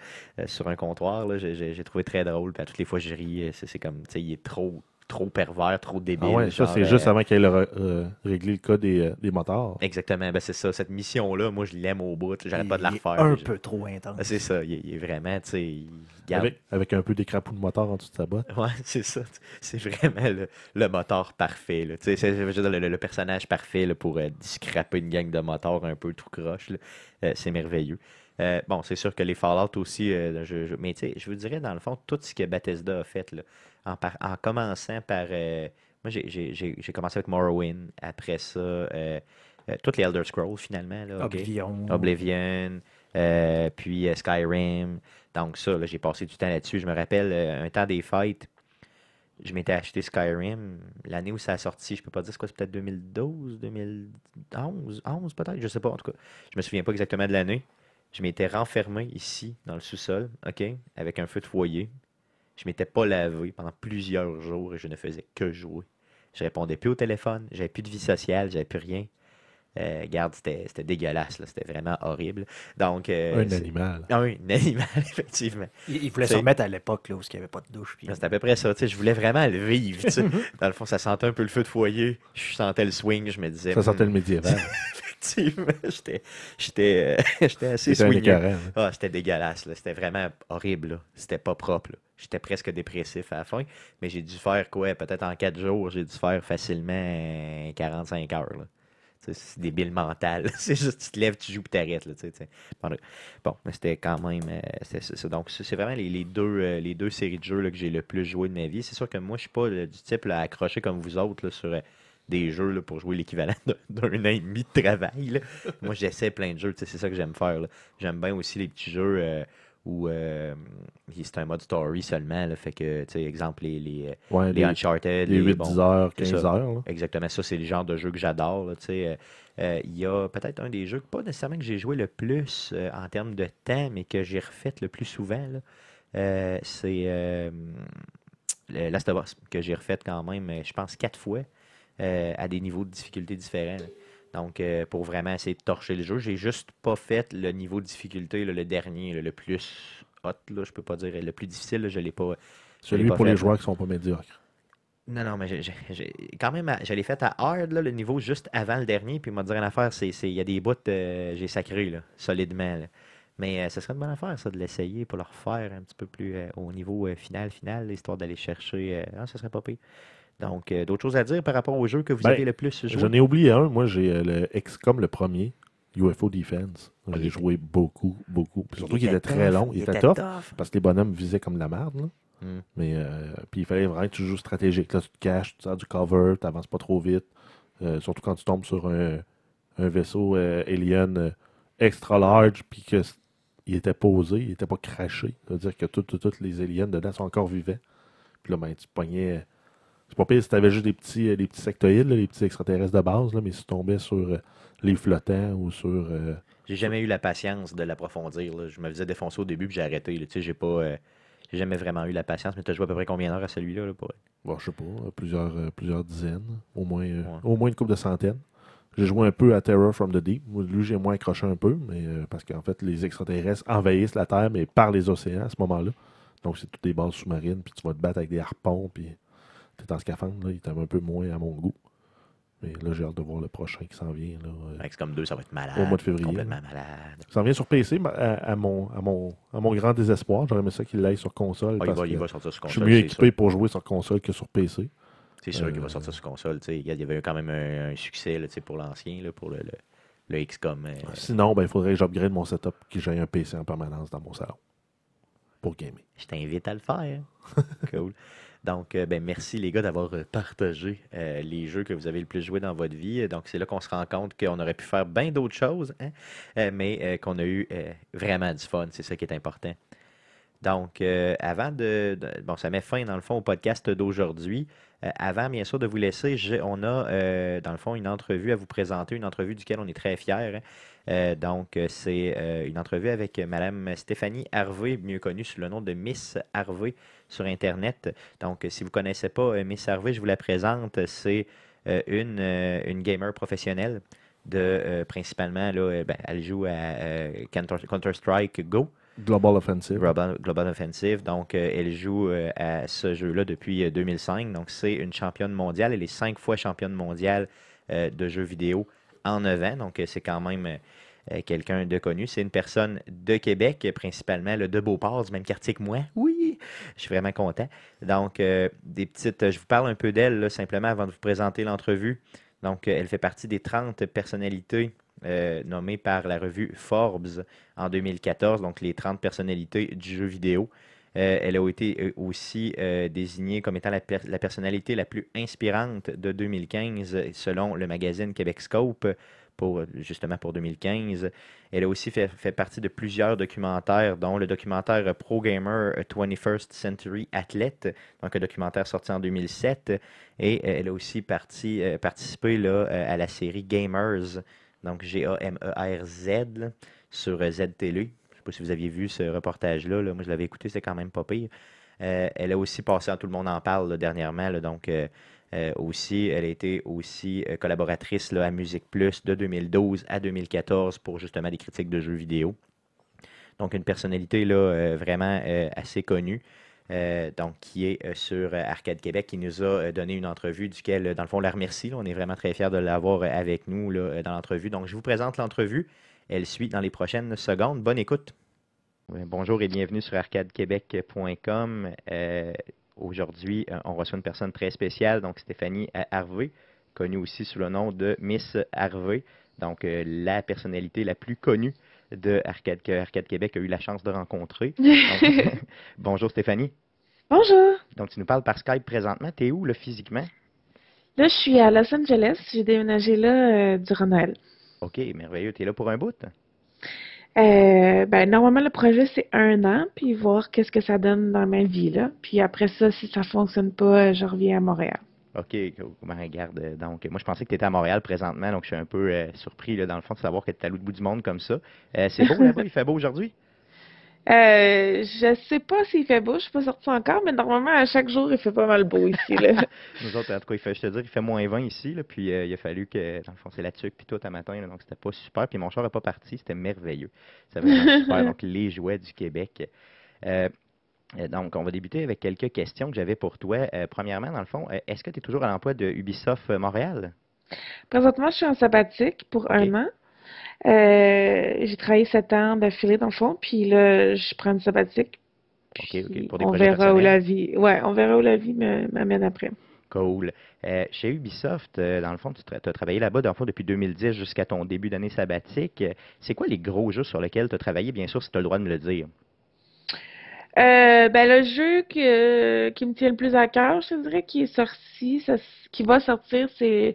A: sur un comptoir. J'ai- trouvé très drôle, puis à toutes les fois, je ris. c'est comme, tu sais, il est trop, trop pervers, trop
B: Ah
A: débile.
B: ouais, ça, c'est
A: euh,
B: juste avant qu'elle ait euh, réglé le cas des, euh, des motards.
A: Exactement, ben c'est ça. Cette mission-là, moi, je l'aime au bout. J'arrête pas de la refaire.
C: Un peu trop intense.
A: Ah, C'est ça, il est, il est vraiment, tu sais, il garde-
B: Avec, avec un peu d'écrapou de moteur en dessous de sa botte.
A: Ouais, *laughs* c'est ça. C'est vraiment le, le moteur parfait. Là. Tu sais, C'est dire, le, le personnage parfait là, pour euh, scraper une gang de motards un peu tout croche. Euh, c'est merveilleux. Euh, bon, c'est sûr que les Fallout aussi, euh, je, je- mais tu sais, je vous dirais dans le fond, tout ce que Bethesda a fait, là, en, par- en commençant par. euh, moi, j'ai- commencé avec Morrowind, après ça, euh, euh, toutes les Elder Scrolls finalement. Là?
C: Oblivion.
A: Oblivion, puis Skyrim. Donc ça, là, j'ai passé du temps là-dessus. Je me rappelle, un temps des fêtes, je m'étais acheté Skyrim. L'année où ça a sorti, je peux pas dire c'est quoi, c'est peut-être 2012, 2011, 11 peut-être, je sais pas en tout cas. Je me souviens pas exactement de l'année. Je m'étais renfermé ici, dans le sous-sol, OK, avec un feu de foyer. Je m'étais pas lavé pendant plusieurs jours et je ne faisais que jouer. Je répondais plus au téléphone, j'avais plus de vie sociale, j'avais plus rien. Euh, regarde, c'était c'était dégueulasse, là, c'était vraiment horrible. Donc, euh,
B: un animal.
A: Ah *laughs* oui, un animal, *laughs* effectivement.
C: Il, il voulait se remettre à l'époque là, où il n'y avait pas de douche. puis-
A: C'est à peu près ça, tu sais, je voulais vraiment le vivre, tu sais. *laughs* Dans le fond, ça sentait un peu le feu de foyer, je sentais le swing, je me disais...
B: Ça sentait le
A: hmm,
B: médiéval.
A: Effectivement, *laughs* j'étais j'étais euh, *laughs* j'étais assez
B: écœurant. hein.
A: Ah, c'était dégueulasse, là. C'était vraiment horrible, là. C'était pas propre, là. J'étais presque dépressif à la fin, mais j'ai dû faire quoi? Peut-être en quatre jours, j'ai dû faire facilement euh, 45 heures, là. C'est débile mental. *laughs* C'est juste, tu te lèves, tu joues, puis t'arrêtes, là, Bon, mais c'était quand même... euh, c'était ça, ça. Donc, ça, c'est vraiment les, les deux, euh, les deux séries de jeux là, que j'ai le plus joué de ma vie. C'est sûr que moi, je suis pas euh, du type à accrocher comme vous autres là, sur... des jeux là, pour jouer l'équivalent d'un an et demi de travail. là. *laughs* Moi, j'essaie plein de jeux, c'est ça que j'aime faire. J'aime bien aussi les petits jeux euh, où euh, c'est un mode story seulement. là, fait que, tu sais, exemple, les, les,
B: Ouais,
A: les
B: les,
A: Uncharted.
B: les 8,
A: bon,
B: 10 heures,
A: c'est
B: 15
A: ça.
B: heures.
A: Exactement, ça, c'est le genre de jeu que j'adore. Euh, Il y a peut-être un des jeux, pas nécessairement que j'ai joué le plus en termes de temps, mais que j'ai refait le plus souvent. c'est Last of Us, que j'ai refait quand même, je pense, quatre fois euh, à des niveaux de difficulté différents. là. Donc, euh, pour vraiment essayer de torcher le jeu, j'ai juste pas fait le niveau de difficulté, là, le dernier, là, le plus hot, là, je peux pas dire le plus difficile, je l'ai pas.
B: Celui
A: pas
B: pour
A: fait,
B: les joueurs qui sont pas médiocres.
A: Non, non, mais j'ai- quand même, je l'ai fait à hard, là, le niveau juste avant le dernier, puis il m'a dit une affaire, c'est il y a des bouts, euh, j'ai sacré, là, solidement. Mais ce serait une bonne affaire, ça, de l'essayer pour le refaire un petit peu plus au niveau final, final, histoire d'aller chercher. euh, ah, ça serait pas pire. Donc, euh, d'autres choses à dire par rapport au jeu que vous
B: Ben,
A: avez le plus joué?
B: J'en ai oublié un. Moi, j'ai euh, le XCOM, le premier, UFO Defense. J'ai
A: était-
B: joué beaucoup, beaucoup. Puis surtout
A: Il
B: qu'il était très long. Il, était tough,
A: tough.
B: parce que les bonhommes visaient comme de la merde. là.
A: Hmm.
B: Mais euh, puis il fallait vraiment que tu joues stratégique. Là, tu te caches, tu sors du cover, tu n'avances pas trop vite. Euh, surtout quand tu tombes sur un, un vaisseau alien extra large, puis que c- il était posé, il était pas craché. Ça veut dire que tous les aliens dedans sont encore vivants. Puis là, ben, tu pognais. C'est pas pire si tu avais juste des petits, euh, des petits sectoïdes, là, les petits extraterrestres de base, là, mais si tu tombais sur euh, les flottants ou sur. euh,
A: J'ai jamais eu la patience de l'approfondir. là. Je me faisais défoncer au début, puis j'ai arrêté. Tu sais, j'ai pas. euh, j'ai jamais vraiment eu la patience, mais tu as joué à peu près combien d'heures à celui-là là, pour...
B: bon, je sais pas, plusieurs, euh, plusieurs dizaines, au moins, euh,
A: Ouais.
B: au moins une couple de centaines. J'ai joué un peu à Terror from the Deep. Lui, j'ai moins accroché un peu, mais parce qu'en fait, les extraterrestres envahissent la Terre, mais par les océans à ce moment-là. Donc, c'est toutes des bases sous-marines, puis tu vas te battre avec des harpons, puis t'es en scaphandre, là, il était un peu moins à mon goût. Mais là, j'ai hâte de voir le prochain qui s'en vient. Là, euh.
A: XCOM 2, ça va être malade.
B: Au mois de février,
A: Complètement malade.
B: Ça vient sur PC, à, à mon, à, mon, à mon grand désespoir. J'aurais aimé ça qu'il l'aille sur console.
A: Ah, il, va, il
B: que
A: va sortir sur
B: je suis
A: console.
B: mieux équipé
A: sûr.
B: pour jouer sur console que sur PC.
A: C'est sûr qu'il
B: Euh,
A: va sortir sur console. Il y avait eu quand même un, un succès là, pour l'ancien, là, pour le, le, le XCOM. euh,
B: Sinon, ben, il faudrait que j'upgrade mon setup, que j'ai un PC en permanence dans mon salon. Pour gamer.
A: Je t'invite à le faire. *laughs* cool. Donc, euh, ben, merci les gars d'avoir euh, partagé euh, les jeux que vous avez le plus joué dans votre vie. Donc, c'est là qu'on se rend compte qu'on aurait pu faire bien d'autres choses, hein, mais qu'on a eu vraiment du fun. C'est ça qui est important. Donc, euh, avant de, Bon, ça met fin, dans le fond, au podcast d'aujourd'hui. Euh, avant, bien sûr, de vous laisser, on a, euh, dans le fond, une entrevue à vous présenter, une entrevue duquel on est très fiers. hein. Donc, c'est une entrevue avec Madame Stéphanie Harvey, mieux connue sous le nom de Miss Harvey sur Internet. Donc, si vous ne connaissez pas Miss Harvey, je vous la présente. C'est une, une gamer professionnelle de principalement, là, ben, elle joue à Counter- Counter-Strike Go.
B: Global Offensive.
A: Global, Offensive. Donc, euh, elle joue euh, à ce jeu-là depuis euh, 2005. Donc, c'est une championne mondiale. Elle est cinq fois championne mondiale euh, de jeux vidéo en 9 ans. Donc, euh, c'est quand même euh, euh, quelqu'un de connu. C'est une personne de Québec, euh, principalement là, de Beauport, même quartier que moi. Oui, je suis vraiment content. Donc, euh, des petites, euh, je vous parle un peu d'elle, simplement avant de vous présenter l'entrevue. Donc, euh, elle fait partie des 30 personnalités euh, nommées par la revue Forbes en 2014, donc les 30 personnalités du jeu vidéo. Euh, elle a été euh, aussi euh, désignée comme étant la, per- la personnalité la plus inspirante de 2015 euh, selon le magazine Québec Scope justement pour 2015. Elle a aussi fait, partie de plusieurs documentaires, dont le documentaire Pro Gamer 21st Century Athlete, donc un documentaire sorti en 2007. Et elle a aussi parti- participé à la série Gamers, donc G-A-M-E-R-Z, sur euh, ZTL. Je ne sais pas si vous aviez vu ce reportage-là. là. Moi, je l'avais écouté, c'était quand même pas pire. Euh, elle a aussi passé, Tout le monde en parle dernièrement, donc euh, aussi, elle a été aussi collaboratrice à Musique Plus de 2012 à 2014 pour justement des critiques de jeux vidéo. Donc, une personnalité là, vraiment assez connue. Euh, donc, qui est euh, sur euh, Arcade Québec, qui nous a donné une entrevue, duquel, dans le fond, on la remercie. On est vraiment très fiers de l'avoir avec nous là, dans l'entrevue. Donc, je vous présente l'entrevue. Elle suit dans les prochaines secondes. Bonne écoute. Bonjour et bienvenue sur arcadequebec.com. Aujourd'hui, on reçoit une personne très spéciale, donc Stéphanie Harvey, connue aussi sous le nom de Miss Harvey, donc la personnalité la plus connue de Arcade, que Arcade Québec a eu la chance de rencontrer. *laughs* Donc, *laughs* bonjour Stéphanie.
E: Bonjour.
A: Donc tu nous parles par Skype présentement. T'es où là physiquement?
E: Là, je suis à Los Angeles. J'ai déménagé là euh, durant Noël.
A: Ok, merveilleux. T'es là pour un bout?
E: Euh, ben, normalement, le projet, c'est un an, puis voir qu'est-ce que ça donne dans ma vie, là. Puis après ça, si ça fonctionne pas, je reviens à Montréal.
A: Ok. Ben, regarde, euh, donc moi je pensais que tu étais à Montréal présentement, donc je suis un peu euh, surpris là, dans le fond de savoir que tu es à l'autre bout du monde comme ça. Euh, c'est beau là-bas, *laughs* il fait beau aujourd'hui?
E: Euh, je sais pas s'il fait beau, je suis pas sortie encore, mais normalement, à chaque jour, il fait pas mal beau ici, là. *laughs*
A: Nous autres, en tout cas, il fait, je te dis, il fait moins 20 ici, là, puis euh, il a fallu que, dans le fond, c'est la tuque, puis tout à matin, là, donc c'était pas super, puis mon char n'est pas parti, c'était merveilleux. C'était vraiment *laughs* super, donc les jouets du Québec. Euh, donc, on va débuter avec quelques questions que j'avais pour toi. Euh, premièrement, dans le fond, euh, est-ce que tu es toujours à l'emploi de Ubisoft euh, Montréal?
E: Présentement, je suis en sabbatique pour un an. Euh, j'ai travaillé sept ans d'affilée, dans le fond, puis là, je prends une sabbatique.
A: Ok, ok,
E: Puis
A: pour des
E: on verra où la vie, ouais, on verra où la vie m'amène après.
A: Cool. Euh, chez Ubisoft, euh, dans le fond, tu as travaillé là-bas dans le fond, depuis 2010 jusqu'à ton début d'année sabbatique. Euh, C'est quoi les gros jeux sur lesquels tu as travaillé, bien sûr, si tu as le droit de me le dire?
E: Euh, ben, le jeu que- qui me tient le plus à cœur, je te dirais, qui est sorti, ça qui va sortir, c'est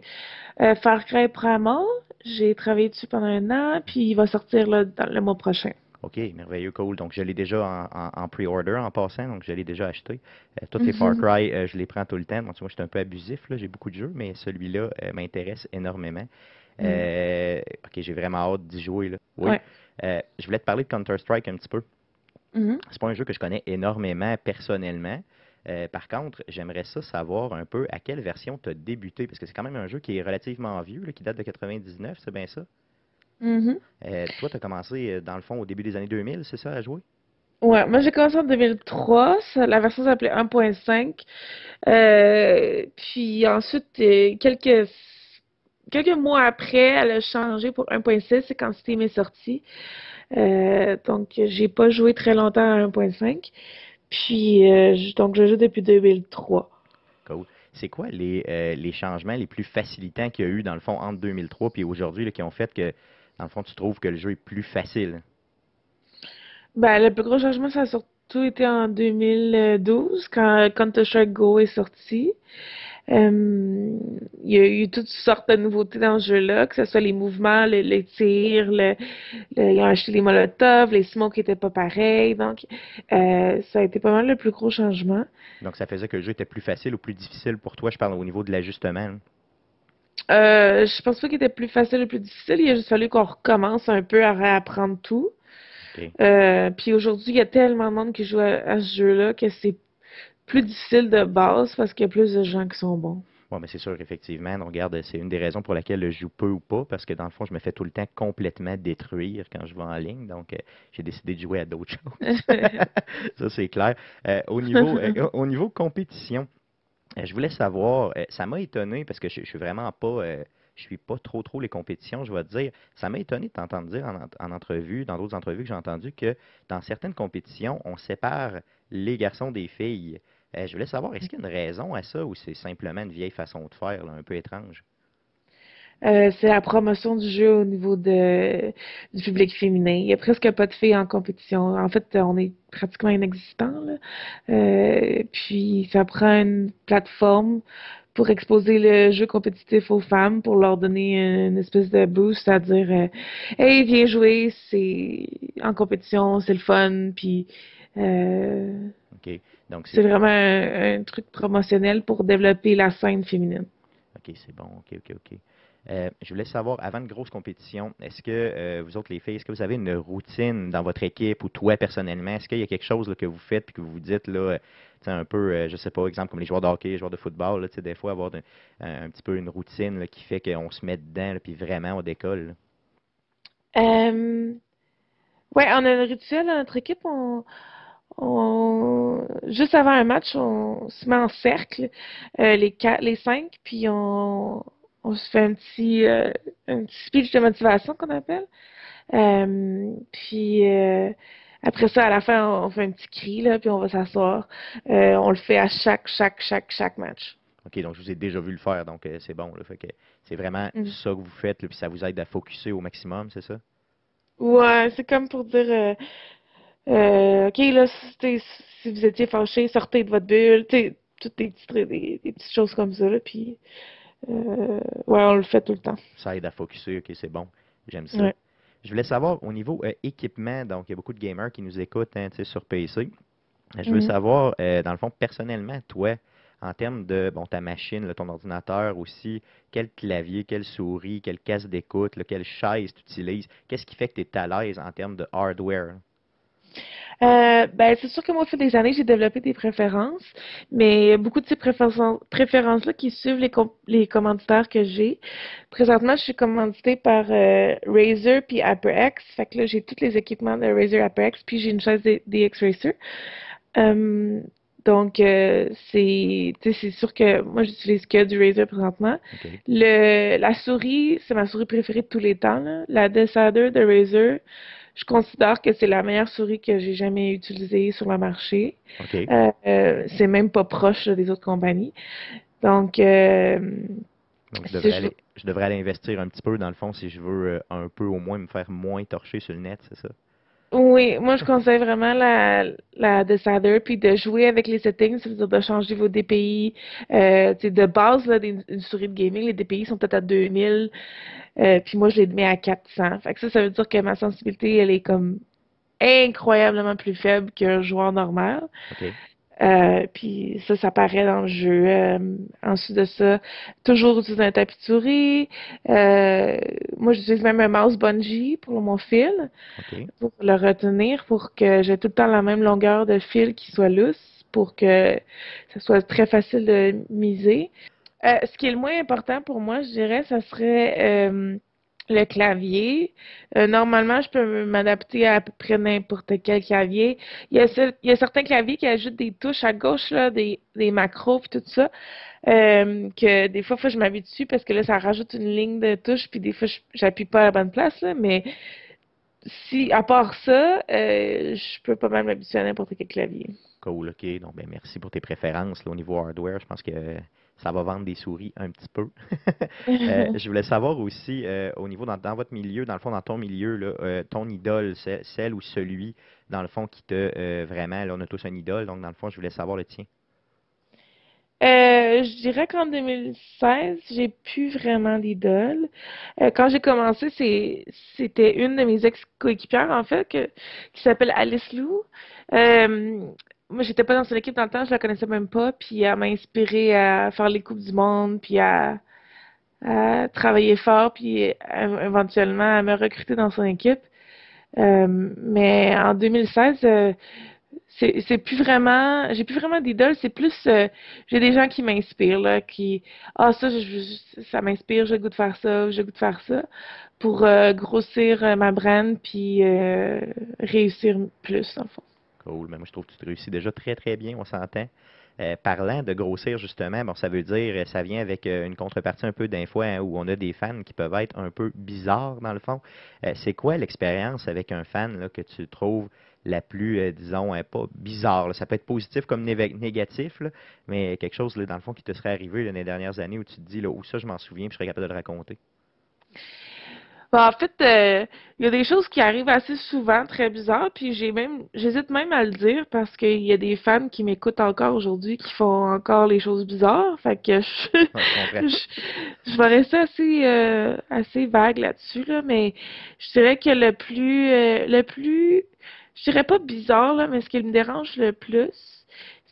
E: euh, Far Cry Primal. J'ai travaillé dessus pendant un an, puis il va sortir dans le mois prochain.
A: OK, merveilleux, cool. Donc, je l'ai déjà en, en- en pre-order en passant, donc je l'ai déjà acheté. Euh, tous les Far
E: Mhm.
A: Cry, euh, je les prends tout le temps. Bon, tu vois, je suis un peu abusif, là, j'ai beaucoup de jeux, mais celui-là euh, m'intéresse énormément.
E: Mm.
A: OK, j'ai vraiment hâte d'y jouer. Là. Oui.
E: Ouais.
A: Je voulais te parler de Counter-Strike un petit peu.
E: Mhm.
A: C'est pas un jeu que je connais énormément personnellement. Euh, par contre, j'aimerais ça savoir un peu à quelle version tu as débuté, parce que c'est quand même un jeu qui est relativement vieux, là, qui date de 99, c'est bien ça?
E: Mhm.
A: Euh, toi, tu as commencé, euh, dans le fond, au début des années 2000, c'est ça, à jouer?
E: Ouais, moi j'ai commencé en 2003, ça- la version s'appelait 1.5. Euh, puis ensuite, quelques, quelques mois après, elle a changé pour 1.6, c'est quand Steam est sorti. Euh, donc j'ai pas joué très longtemps à 1.5. Puis euh, je- donc je joue depuis 2003.
A: Cool. C'est quoi les, euh, les changements les plus facilitants qu'il y a eu, dans le fond, entre 2003 et aujourd'hui, qui ont fait que, dans le fond, tu trouves que le jeu est plus facile?
E: Ben, le plus gros changement, ça a sur- surtout été en 2012 quand Counter-Strike Go est sorti. Euh, il y a eu toutes sortes de nouveautés dans ce jeu-là, que ce soit les mouvements, les, tirs, le, ils ont acheté les molotovs, les smokes n'étaient pas pareils. Donc, euh, ça a été pas mal le plus gros changement.
A: Donc, ça faisait que le jeu était plus facile ou plus difficile pour toi, je parle au niveau de l'ajustement.
E: Euh, je pense pas qu'il était plus facile ou plus difficile. Il a juste fallu qu'on recommence un peu à réapprendre tout. Euh, puis aujourd'hui, il y a tellement de monde qui joue à ce jeu-là que c'est plus difficile de base parce qu'il y a plus de gens qui sont bons.
A: Oui, mais c'est sûr, effectivement. On regarde, c'est une des raisons pour laquelle je joue peu ou pas, parce que dans le fond, je me fais tout le temps complètement détruire quand je vais en ligne. Donc, euh, j'ai décidé de jouer à d'autres *laughs* choses. *laughs* ça, c'est clair. Euh, au, niveau, euh, au niveau compétition, je voulais savoir, ça m'a étonné parce que je, je suis vraiment pas je suis pas trop trop les compétitions, je vais te dire. Ça m'a étonné de t'entendre dire en, en, entrevue, dans d'autres entrevues que j'ai entendues, que dans certaines compétitions, on sépare les garçons des filles. Euh, je voulais savoir, est-ce qu'il y a une raison à ça ou c'est simplement une vieille façon de faire, un peu étrange?
E: Euh, c'est la promotion du jeu au niveau du public féminin. Il n'y a presque pas de filles en compétition. En fait, on est pratiquement inexistant. Euh, puis, ça prend une plateforme pour exposer le jeu compétitif aux femmes, pour leur donner une espèce de boost, c'est-à-dire Hey, viens jouer, c'est en compétition, c'est le fun, puis euh, c'est vraiment un, truc promotionnel pour développer la scène féminine.
A: OK, c'est bon. OK, OK, OK. Euh, je voulais savoir, avant une grosse compétition, est-ce que euh, vous autres, les filles, est-ce que vous avez une routine dans votre équipe ou toi personnellement? Est-ce qu'il y a quelque chose que vous faites et que vous vous dites, là, un peu, je sais pas, exemple comme les joueurs de hockey, les joueurs de football, là, des fois avoir un, petit peu une routine qui fait qu'on se met dedans puis vraiment on décolle?
E: Euh, ouais, on a un rituel dans notre équipe. On, on, juste avant un match, on se met en cercle, euh, les quatre, les cinq, puis on, on se fait un petit, euh, un petit speech de motivation qu'on appelle. Euh, puis après ça, à la fin, on, fait un petit cri, là, puis on va s'asseoir. on le fait à chaque, chaque, chaque, chaque match.
A: OK, donc je vous ai déjà vu le faire, donc c'est bon. Là, fait que c'est vraiment mm. ça que vous faites, puis ça vous aide à focuser au maximum, c'est ça?
E: Ouais, c'est comme pour dire euh, OK, là, si, si, vous étiez fâché, sortez de votre bulle, tu toutes des petites, des, petites choses comme ça, là, puis euh, ouais, on le fait tout le temps.
A: Ça aide à focuser, OK, c'est bon. J'aime ça. Je voulais savoir, au niveau euh, équipement, donc il y a beaucoup de gamers qui nous écoutent hein, sur PC. Je veux mm-hmm. savoir, dans le fond, personnellement, toi, en termes de bon, ta machine, ton ordinateur aussi, quel clavier, quelle souris, quelle casse d'écoute, quelle chaise tu utilises, qu'est-ce qui fait que tu es à l'aise en termes de hardware?
E: Euh, ben, c'est sûr que moi, au fil des années, j'ai développé des préférences, mais beaucoup de ces préférences-là qui suivent les, les commanditaires que j'ai. Présentement, je suis commanditée par euh, Razer puis HyperX. Fait que là, j'ai tous les équipements de Razer HyperX, puis j'ai une chaise DX Racer. Euh, donc, euh, c'est c'est sûr que moi, j'utilise que du Razer présentement. Le, la souris, c'est ma souris préférée de tous les temps. Là. La Decider de Razer, je considère que c'est la meilleure souris que j'ai jamais utilisée sur le marché. Euh, euh, c'est même pas proche des autres compagnies. Donc, euh,
A: je, devrais aller, investir un petit peu dans le fond si je veux un peu au moins me faire moins torcher sur le net, c'est ça?
E: Oui, moi je conseille vraiment la, la Decider, puis de jouer avec les settings, c'est-à-dire de changer vos DPI. Euh, de base, là, une souris de gaming, les DPI sont peut-être à 2000. Euh, puis moi, je les mets à 400. Fait que ça, ça veut dire que ma sensibilité, elle est comme incroyablement plus faible qu'un joueur normal. Euh, puis ça, ça paraît dans le jeu. Euh, ensuite de ça, toujours utiliser un tapis. Euh, moi, j'utilise même un mouse bungee pour mon fil, pour le retenir, pour que j'ai tout le temps la même longueur de fil qui soit lousse, pour que ça soit très facile de miser. Euh, ce qui est le moins important pour moi, je dirais, ça serait euh, le clavier. Euh, normalement, je peux m'adapter à, à peu près n'importe quel clavier. Il y, a, certains claviers qui ajoutent des touches à gauche, là, des, macros tout ça. que des fois, faut que je m'habitue parce que là, ça rajoute une ligne de touche, puis des fois, j'appuie pas à la bonne place, là, mais si, à part ça, je peux pas mal m'habituer à n'importe quel clavier.
A: Cool, ok. Donc, ben, merci pour tes préférences au niveau hardware. Je pense que ça va vendre des souris un petit peu. *laughs* Euh, je voulais savoir aussi, euh, au niveau, dans, dans votre milieu, dans le fond, dans ton milieu, là, euh, ton idole, c'est celle ou celui, dans le fond, qui te, vraiment, là, on a tous un idole, donc dans le fond, je voulais savoir le tien.
E: Je dirais qu'en 2016, j'ai plus vraiment d'idole. Quand j'ai commencé, c'était une de mes ex-coéquipières, en fait, que- qui s'appelle Alice Lou. Moi, j'étais pas dans son équipe dans le temps, je la connaissais même pas, puis elle m'a inspirée à faire les Coupes du Monde, puis à, à travailler fort, puis éventuellement à me recruter dans son équipe. Euh, mais en 2016, euh, c'est plus vraiment, j'ai plus vraiment d'idole, c'est plus, euh, j'ai des gens qui m'inspirent, là, qui, ah, ça, je- ça m'inspire, j'ai le goût de faire ça, j'ai le goût de faire ça, pour euh, grossir ma brand, puis réussir plus, en fond.
A: Cool, mais moi, je trouve que tu te réussis déjà très, très bien, on s'entend. Euh, parlant de grossir, justement, bon, ça veut dire, ça vient avec euh, une contrepartie un peu d'un hein, où on a des fans qui peuvent être un peu bizarres, dans le fond. Euh, c'est quoi l'expérience avec un fan que tu trouves la plus, disons, hein, pas bizarre. Ça peut être positif comme négatif, mais quelque chose, dans le fond, qui te serait arrivé les dernières années où tu te dis, là, où ça, je m'en souviens, je serais capable de le raconter.
E: Bah, en fait, euh, il y a des choses qui arrivent assez souvent, très bizarres, puis j'ai même, j'hésite même à le dire parce qu'il y a des fans qui m'écoutent encore aujourd'hui qui font encore les choses bizarres, fait que je, *laughs*
A: je,
E: je vais rester assez, euh, assez vague là-dessus, là, mais je dirais que le plus, euh, le plus, je dirais pas bizarre, là, mais ce qui me dérange le plus,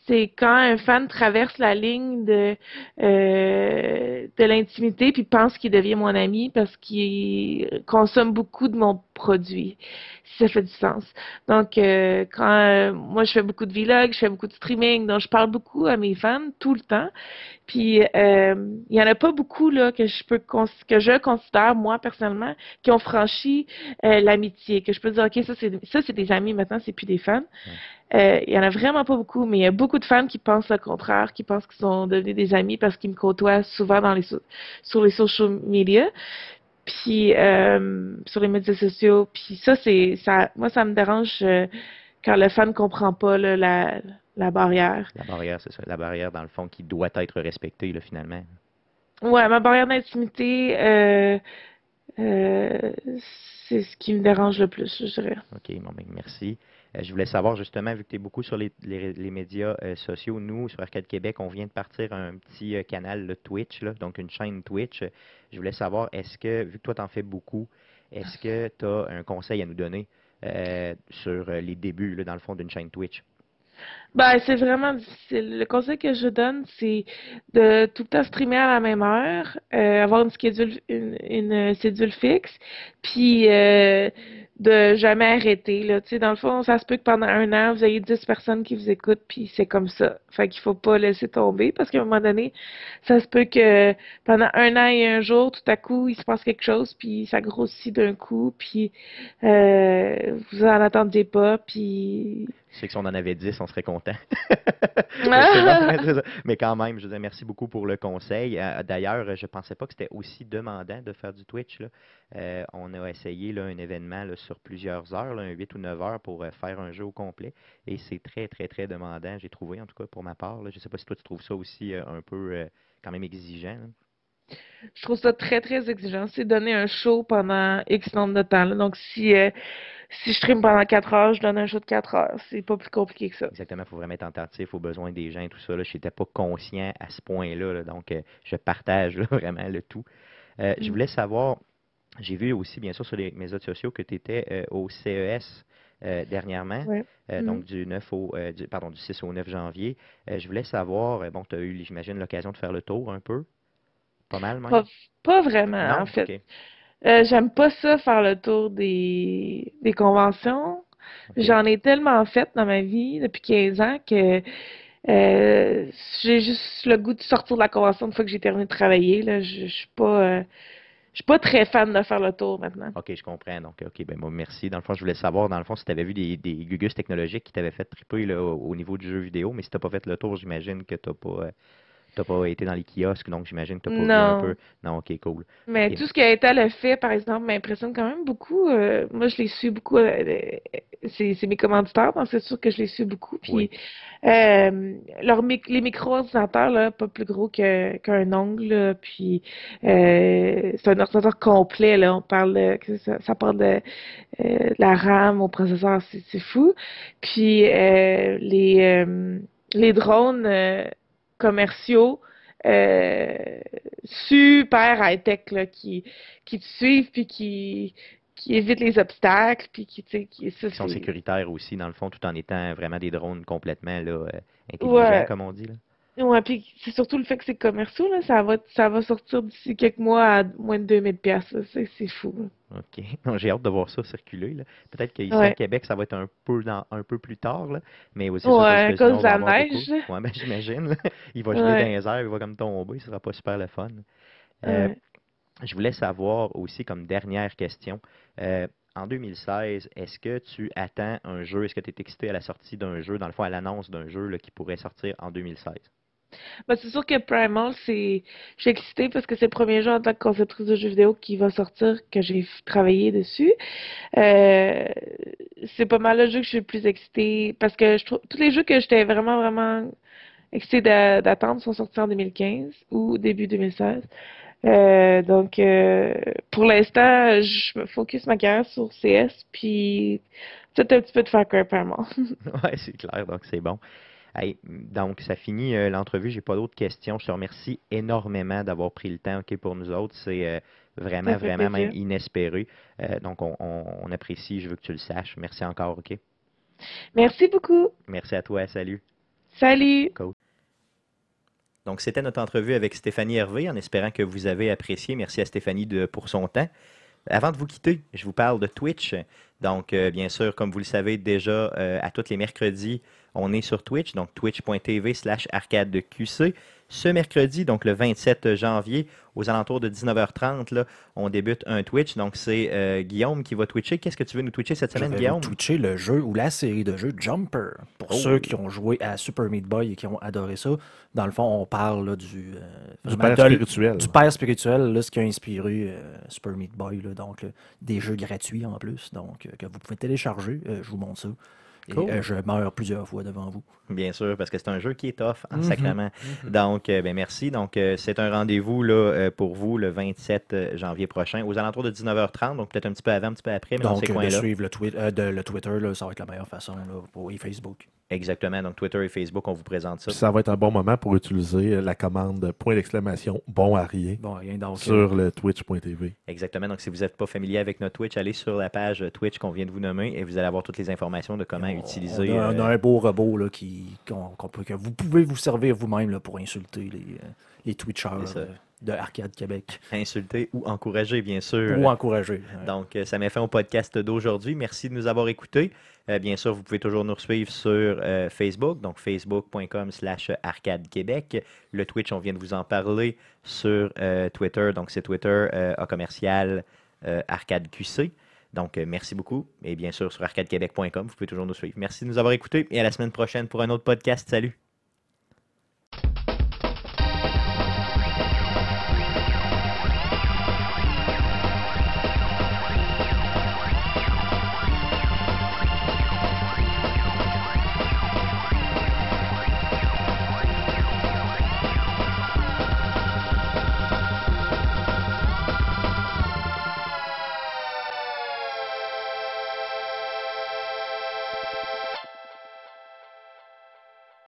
E: c'est quand un fan traverse la ligne de, euh, de l'intimité puis pense qu'il devient mon ami parce qu'il consomme beaucoup de mon produit, ça fait du sens. Donc, euh, quand euh, moi, je fais beaucoup de vlogs, je fais beaucoup de streaming, donc je parle beaucoup à mes fans tout le temps. Puis, euh, il y en a pas beaucoup là que je peux que je considère moi personnellement qui ont franchi euh, l'amitié, que je peux dire ok ça c'est ça c'est des amis maintenant, c'est plus des fans. Euh, il y en a vraiment pas beaucoup, mais il y a beaucoup de fans qui pensent le contraire, qui pensent qu'ils sont devenus des amis parce qu'ils me côtoient souvent dans les so- sur les social media, puis euh, sur les médias sociaux. Puis ça c'est ça, moi ça me dérange euh, quand le fan comprend pas là, la la barrière.
A: La barrière, c'est ça. La barrière, dans le fond, qui doit être respectée, là, finalement.
E: Ouais, ma barrière d'intimité, euh, euh, c'est ce qui me dérange le plus, je dirais.
A: OK, bon, ben, merci. Euh, je voulais savoir justement, vu que tu es beaucoup sur les, les- médias euh, sociaux, nous, sur Arcade Québec, on vient de partir un petit euh, canal là, Twitch, donc une chaîne Twitch. Je voulais savoir, est-ce que, vu que toi, tu en fais beaucoup, est-ce que tu as un conseil à nous donner sur les débuts, dans le fond, d'une chaîne Twitch?
E: Ben, c'est vraiment difficile. Le conseil que je donne, c'est de tout le temps streamer à la même heure, euh, avoir une schedule, une, fixe, puis euh, de jamais arrêter, là. Dans le fond, ça se peut que pendant un an, vous ayez 10 personnes qui vous écoutent, puis c'est comme ça. Fait qu'il faut pas laisser tomber, parce qu'à un moment donné, ça se peut que pendant un an et un jour, tout à coup, il se passe quelque chose, puis ça grossit d'un coup, puis euh, vous en attendiez pas, puis...
A: Je sais que si on en avait 10, on serait content. *laughs* *laughs* Mais quand même, je dire, merci beaucoup pour le conseil. Euh, D'ailleurs, je pensais pas que c'était aussi demandant de faire du Twitch. là. Euh, on a essayé là, un événement là, sur plusieurs heures, un 8 ou 9 heures pour euh, faire un jeu au complet. Et c'est très, très, très demandant. J'ai trouvé, en tout cas pour ma part. Je sais pas si toi tu trouves ça aussi euh, un peu euh, quand même exigeant.
E: Je trouve ça très, très exigeant. C'est donner un show pendant X nombre de temps. là. Donc, si, euh, si je stream pendant 4 heures, je donne un show de 4 heures. C'est pas plus compliqué que ça.
A: Exactement, il faut vraiment être attentif aux besoins des gens et tout ça. Je n'étais pas conscient à ce point-là. là. donc, euh, je partage *laughs* vraiment le tout. Euh, Je
E: Mm.
A: voulais savoir, j'ai vu aussi, bien sûr, sur les médias sociaux que tu étais au CES euh, dernièrement,
E: Ouais.
A: euh,
E: Mhm.
A: donc du 9 au, euh, du, pardon, du 6 au 9 janvier. Je voulais savoir, bon, tu as eu, j'imagine, l'occasion de faire le tour un peu. Pas mal, même.
E: Pas, pas vraiment,
A: non?
E: en fait. Euh, j'aime pas ça faire le tour des, des conventions. J'en ai tellement fait dans ma vie depuis 15 ans que euh, j'ai juste le goût de sortir de la convention une fois que j'ai terminé de travailler. Là. Je, je suis pas, euh, je suis pas très fan de faire le tour maintenant.
A: OK, je comprends. Donc, OK, ben moi, merci. Dans le fond, je voulais savoir, dans le fond, si tu avais vu des, des gugus technologiques qui t'avaient fait triper là, au, au niveau du jeu vidéo, mais si tu n'as pas fait le tour, j'imagine que tu n'as pas, T'as pas été dans les kiosques, donc j'imagine que t'as pas vu un peu. Non, ok, cool.
E: Mais tout ce que Etal a fait, par exemple, m'impressionne quand même beaucoup. Euh, moi, je les suis beaucoup. euh, euh, c'est mes commanditaires, donc c'est sûr que je les suis beaucoup. Puis,
A: Oui.
E: euh, les micro-ordinateurs, là, pas plus gros que- qu'un ongle. là, puis, c'est un ordinateur complet. Là, on parle ça, ça parle de, de la RAM au processeur, c'est fou. Puis, les, les drones commerciaux. euh, super high-tech là, qui, qui te suivent puis qui, qui évitent les obstacles puis qui, tu sais, qui, ça,
A: Qui sont sécuritaires aussi, dans le fond, tout en étant vraiment des drones complètement là, euh, intelligents,
E: Ouais.
A: comme on dit. Là.
E: Ouais, puis c'est surtout le fait que c'est commerciaux, là, ça va, ça va sortir d'ici quelques mois à moins de 2000 pièces c'est c'est fou. là.
A: OK. *laughs* J'ai hâte de voir ça circuler. là. Peut-être qu'ici
E: Ouais.
A: à Québec, ça va être un peu dans, un peu plus tard, là. mais aussi
E: Ouais, à cause de la neige.
A: Ouais, ben, j'imagine. *laughs* Il va geler
E: Ouais.
A: dans les airs, il va comme tomber, ce sera pas super le fun. Euh. Je voulais savoir aussi, comme dernière question, euh, en 2016, est-ce que tu attends un jeu, est-ce que tu es excité à la sortie d'un jeu, dans le fond, à l'annonce d'un jeu là, qui pourrait sortir en 2016?
E: Ben, c'est sûr que Primal, c'est. Je suis excitée parce que c'est le premier jeu en tant que conceptrice de jeux vidéo qui va sortir, que j'ai travaillé dessus. Euh, c'est pas mal le jeu que je suis le plus excitée parce que je trouve tous les jeux que j'étais vraiment, vraiment excitée d'a- d'attendre sont sortis en 2015 ou début 2016. Euh, donc, euh, pour l'instant, je me focus ma carrière sur CS, puis peut-être un petit peu de Far Cry Primal. *laughs*
A: Ouais, c'est clair, donc c'est bon. Hey, donc, ça finit euh, l'entrevue. J'ai pas d'autres questions. Je te remercie énormément d'avoir pris le temps pour nous autres. C'est euh, vraiment, vraiment même inespéré. Euh, donc, on, on- on apprécie. Je veux que tu le saches. Merci encore. OK?
E: Merci beaucoup.
A: Merci à toi. Salut.
E: Salut.
A: Donc, c'était notre entrevue avec Stéphanie Hervé, en espérant que vous avez apprécié. Merci à Stéphanie de, pour son temps. Avant de vous quitter, je vous parle de Twitch. Donc, euh, bien sûr, comme vous le savez déjà, à tous les mercredis, on est sur Twitch, donc twitch.tv slash arcade de QC. Ce mercredi, donc le 27 janvier, aux alentours de 19h30, là, on débute un Twitch. Donc, c'est euh, Guillaume qui va twitcher. Qu'est-ce que tu veux nous twitcher cette
C: Je
A: semaine,
C: vais vous
A: Guillaume?
C: twitcher le jeu ou la série de jeux Jumper. Pour
A: Oh.
C: ceux qui ont joué à Super Meat Boy et qui ont adoré ça, dans le fond, on parle là, du, euh,
B: Du père
C: de-
B: spirituel.
C: du père spirituel, là, ce qui a inspiré euh, Super Meat Boy. là, donc, là, des jeux gratuits en plus, donc euh, que vous pouvez télécharger. Euh, je vous montre ça. Et
A: Cool.
C: euh, je meurs plusieurs fois devant vous.
A: Bien sûr, parce que c'est un jeu qui est tough, en sacrement. Donc, euh, ben, merci. Donc, euh, c'est un rendez-vous là, euh, pour vous le 27 euh, janvier prochain, aux alentours de 19h30, donc peut-être un petit peu avant, un petit peu après, mais dans
C: Donc,
A: ces
C: euh, de
A: coins-là.
C: suivre le, twi- euh, de- le Twitter, là, ça va être la meilleure façon là, pour et Facebook.
A: Exactement. Donc, Twitter et Facebook, on vous présente ça.
B: Puis ça va être un bon moment pour utiliser la commande point d'exclamation bon à rien
C: Bon, rien donc. euh,
B: sur le twitch.tv.
A: Exactement. Donc, si vous n'êtes pas familier avec notre Twitch, allez sur la page Twitch qu'on vient de vous nommer et vous allez avoir toutes les informations de comment
C: on-
A: utiliser.
C: On a, on a
A: euh,
C: un beau robot là, qui, peut- que vous pouvez vous servir vous-même pour insulter les, euh, les Twitchers euh, de Arcade Québec.
A: insulter ou encourager, bien sûr.
C: Ou encourager. ouais.
A: Donc, ça met fin au podcast d'aujourd'hui. Merci de nous avoir écoutés. Euh, bien sûr, vous pouvez toujours nous suivre sur euh, Facebook, donc facebook.com slash arcade québec. Le Twitch, on vient de vous en parler sur euh, Twitter, donc c'est Twitter à commercial arcade QC. Donc, euh, merci beaucoup. Et bien sûr, sur arcadequebec.com, vous pouvez toujours nous suivre. Merci de nous avoir écoutés et à la semaine prochaine pour un autre podcast. Salut!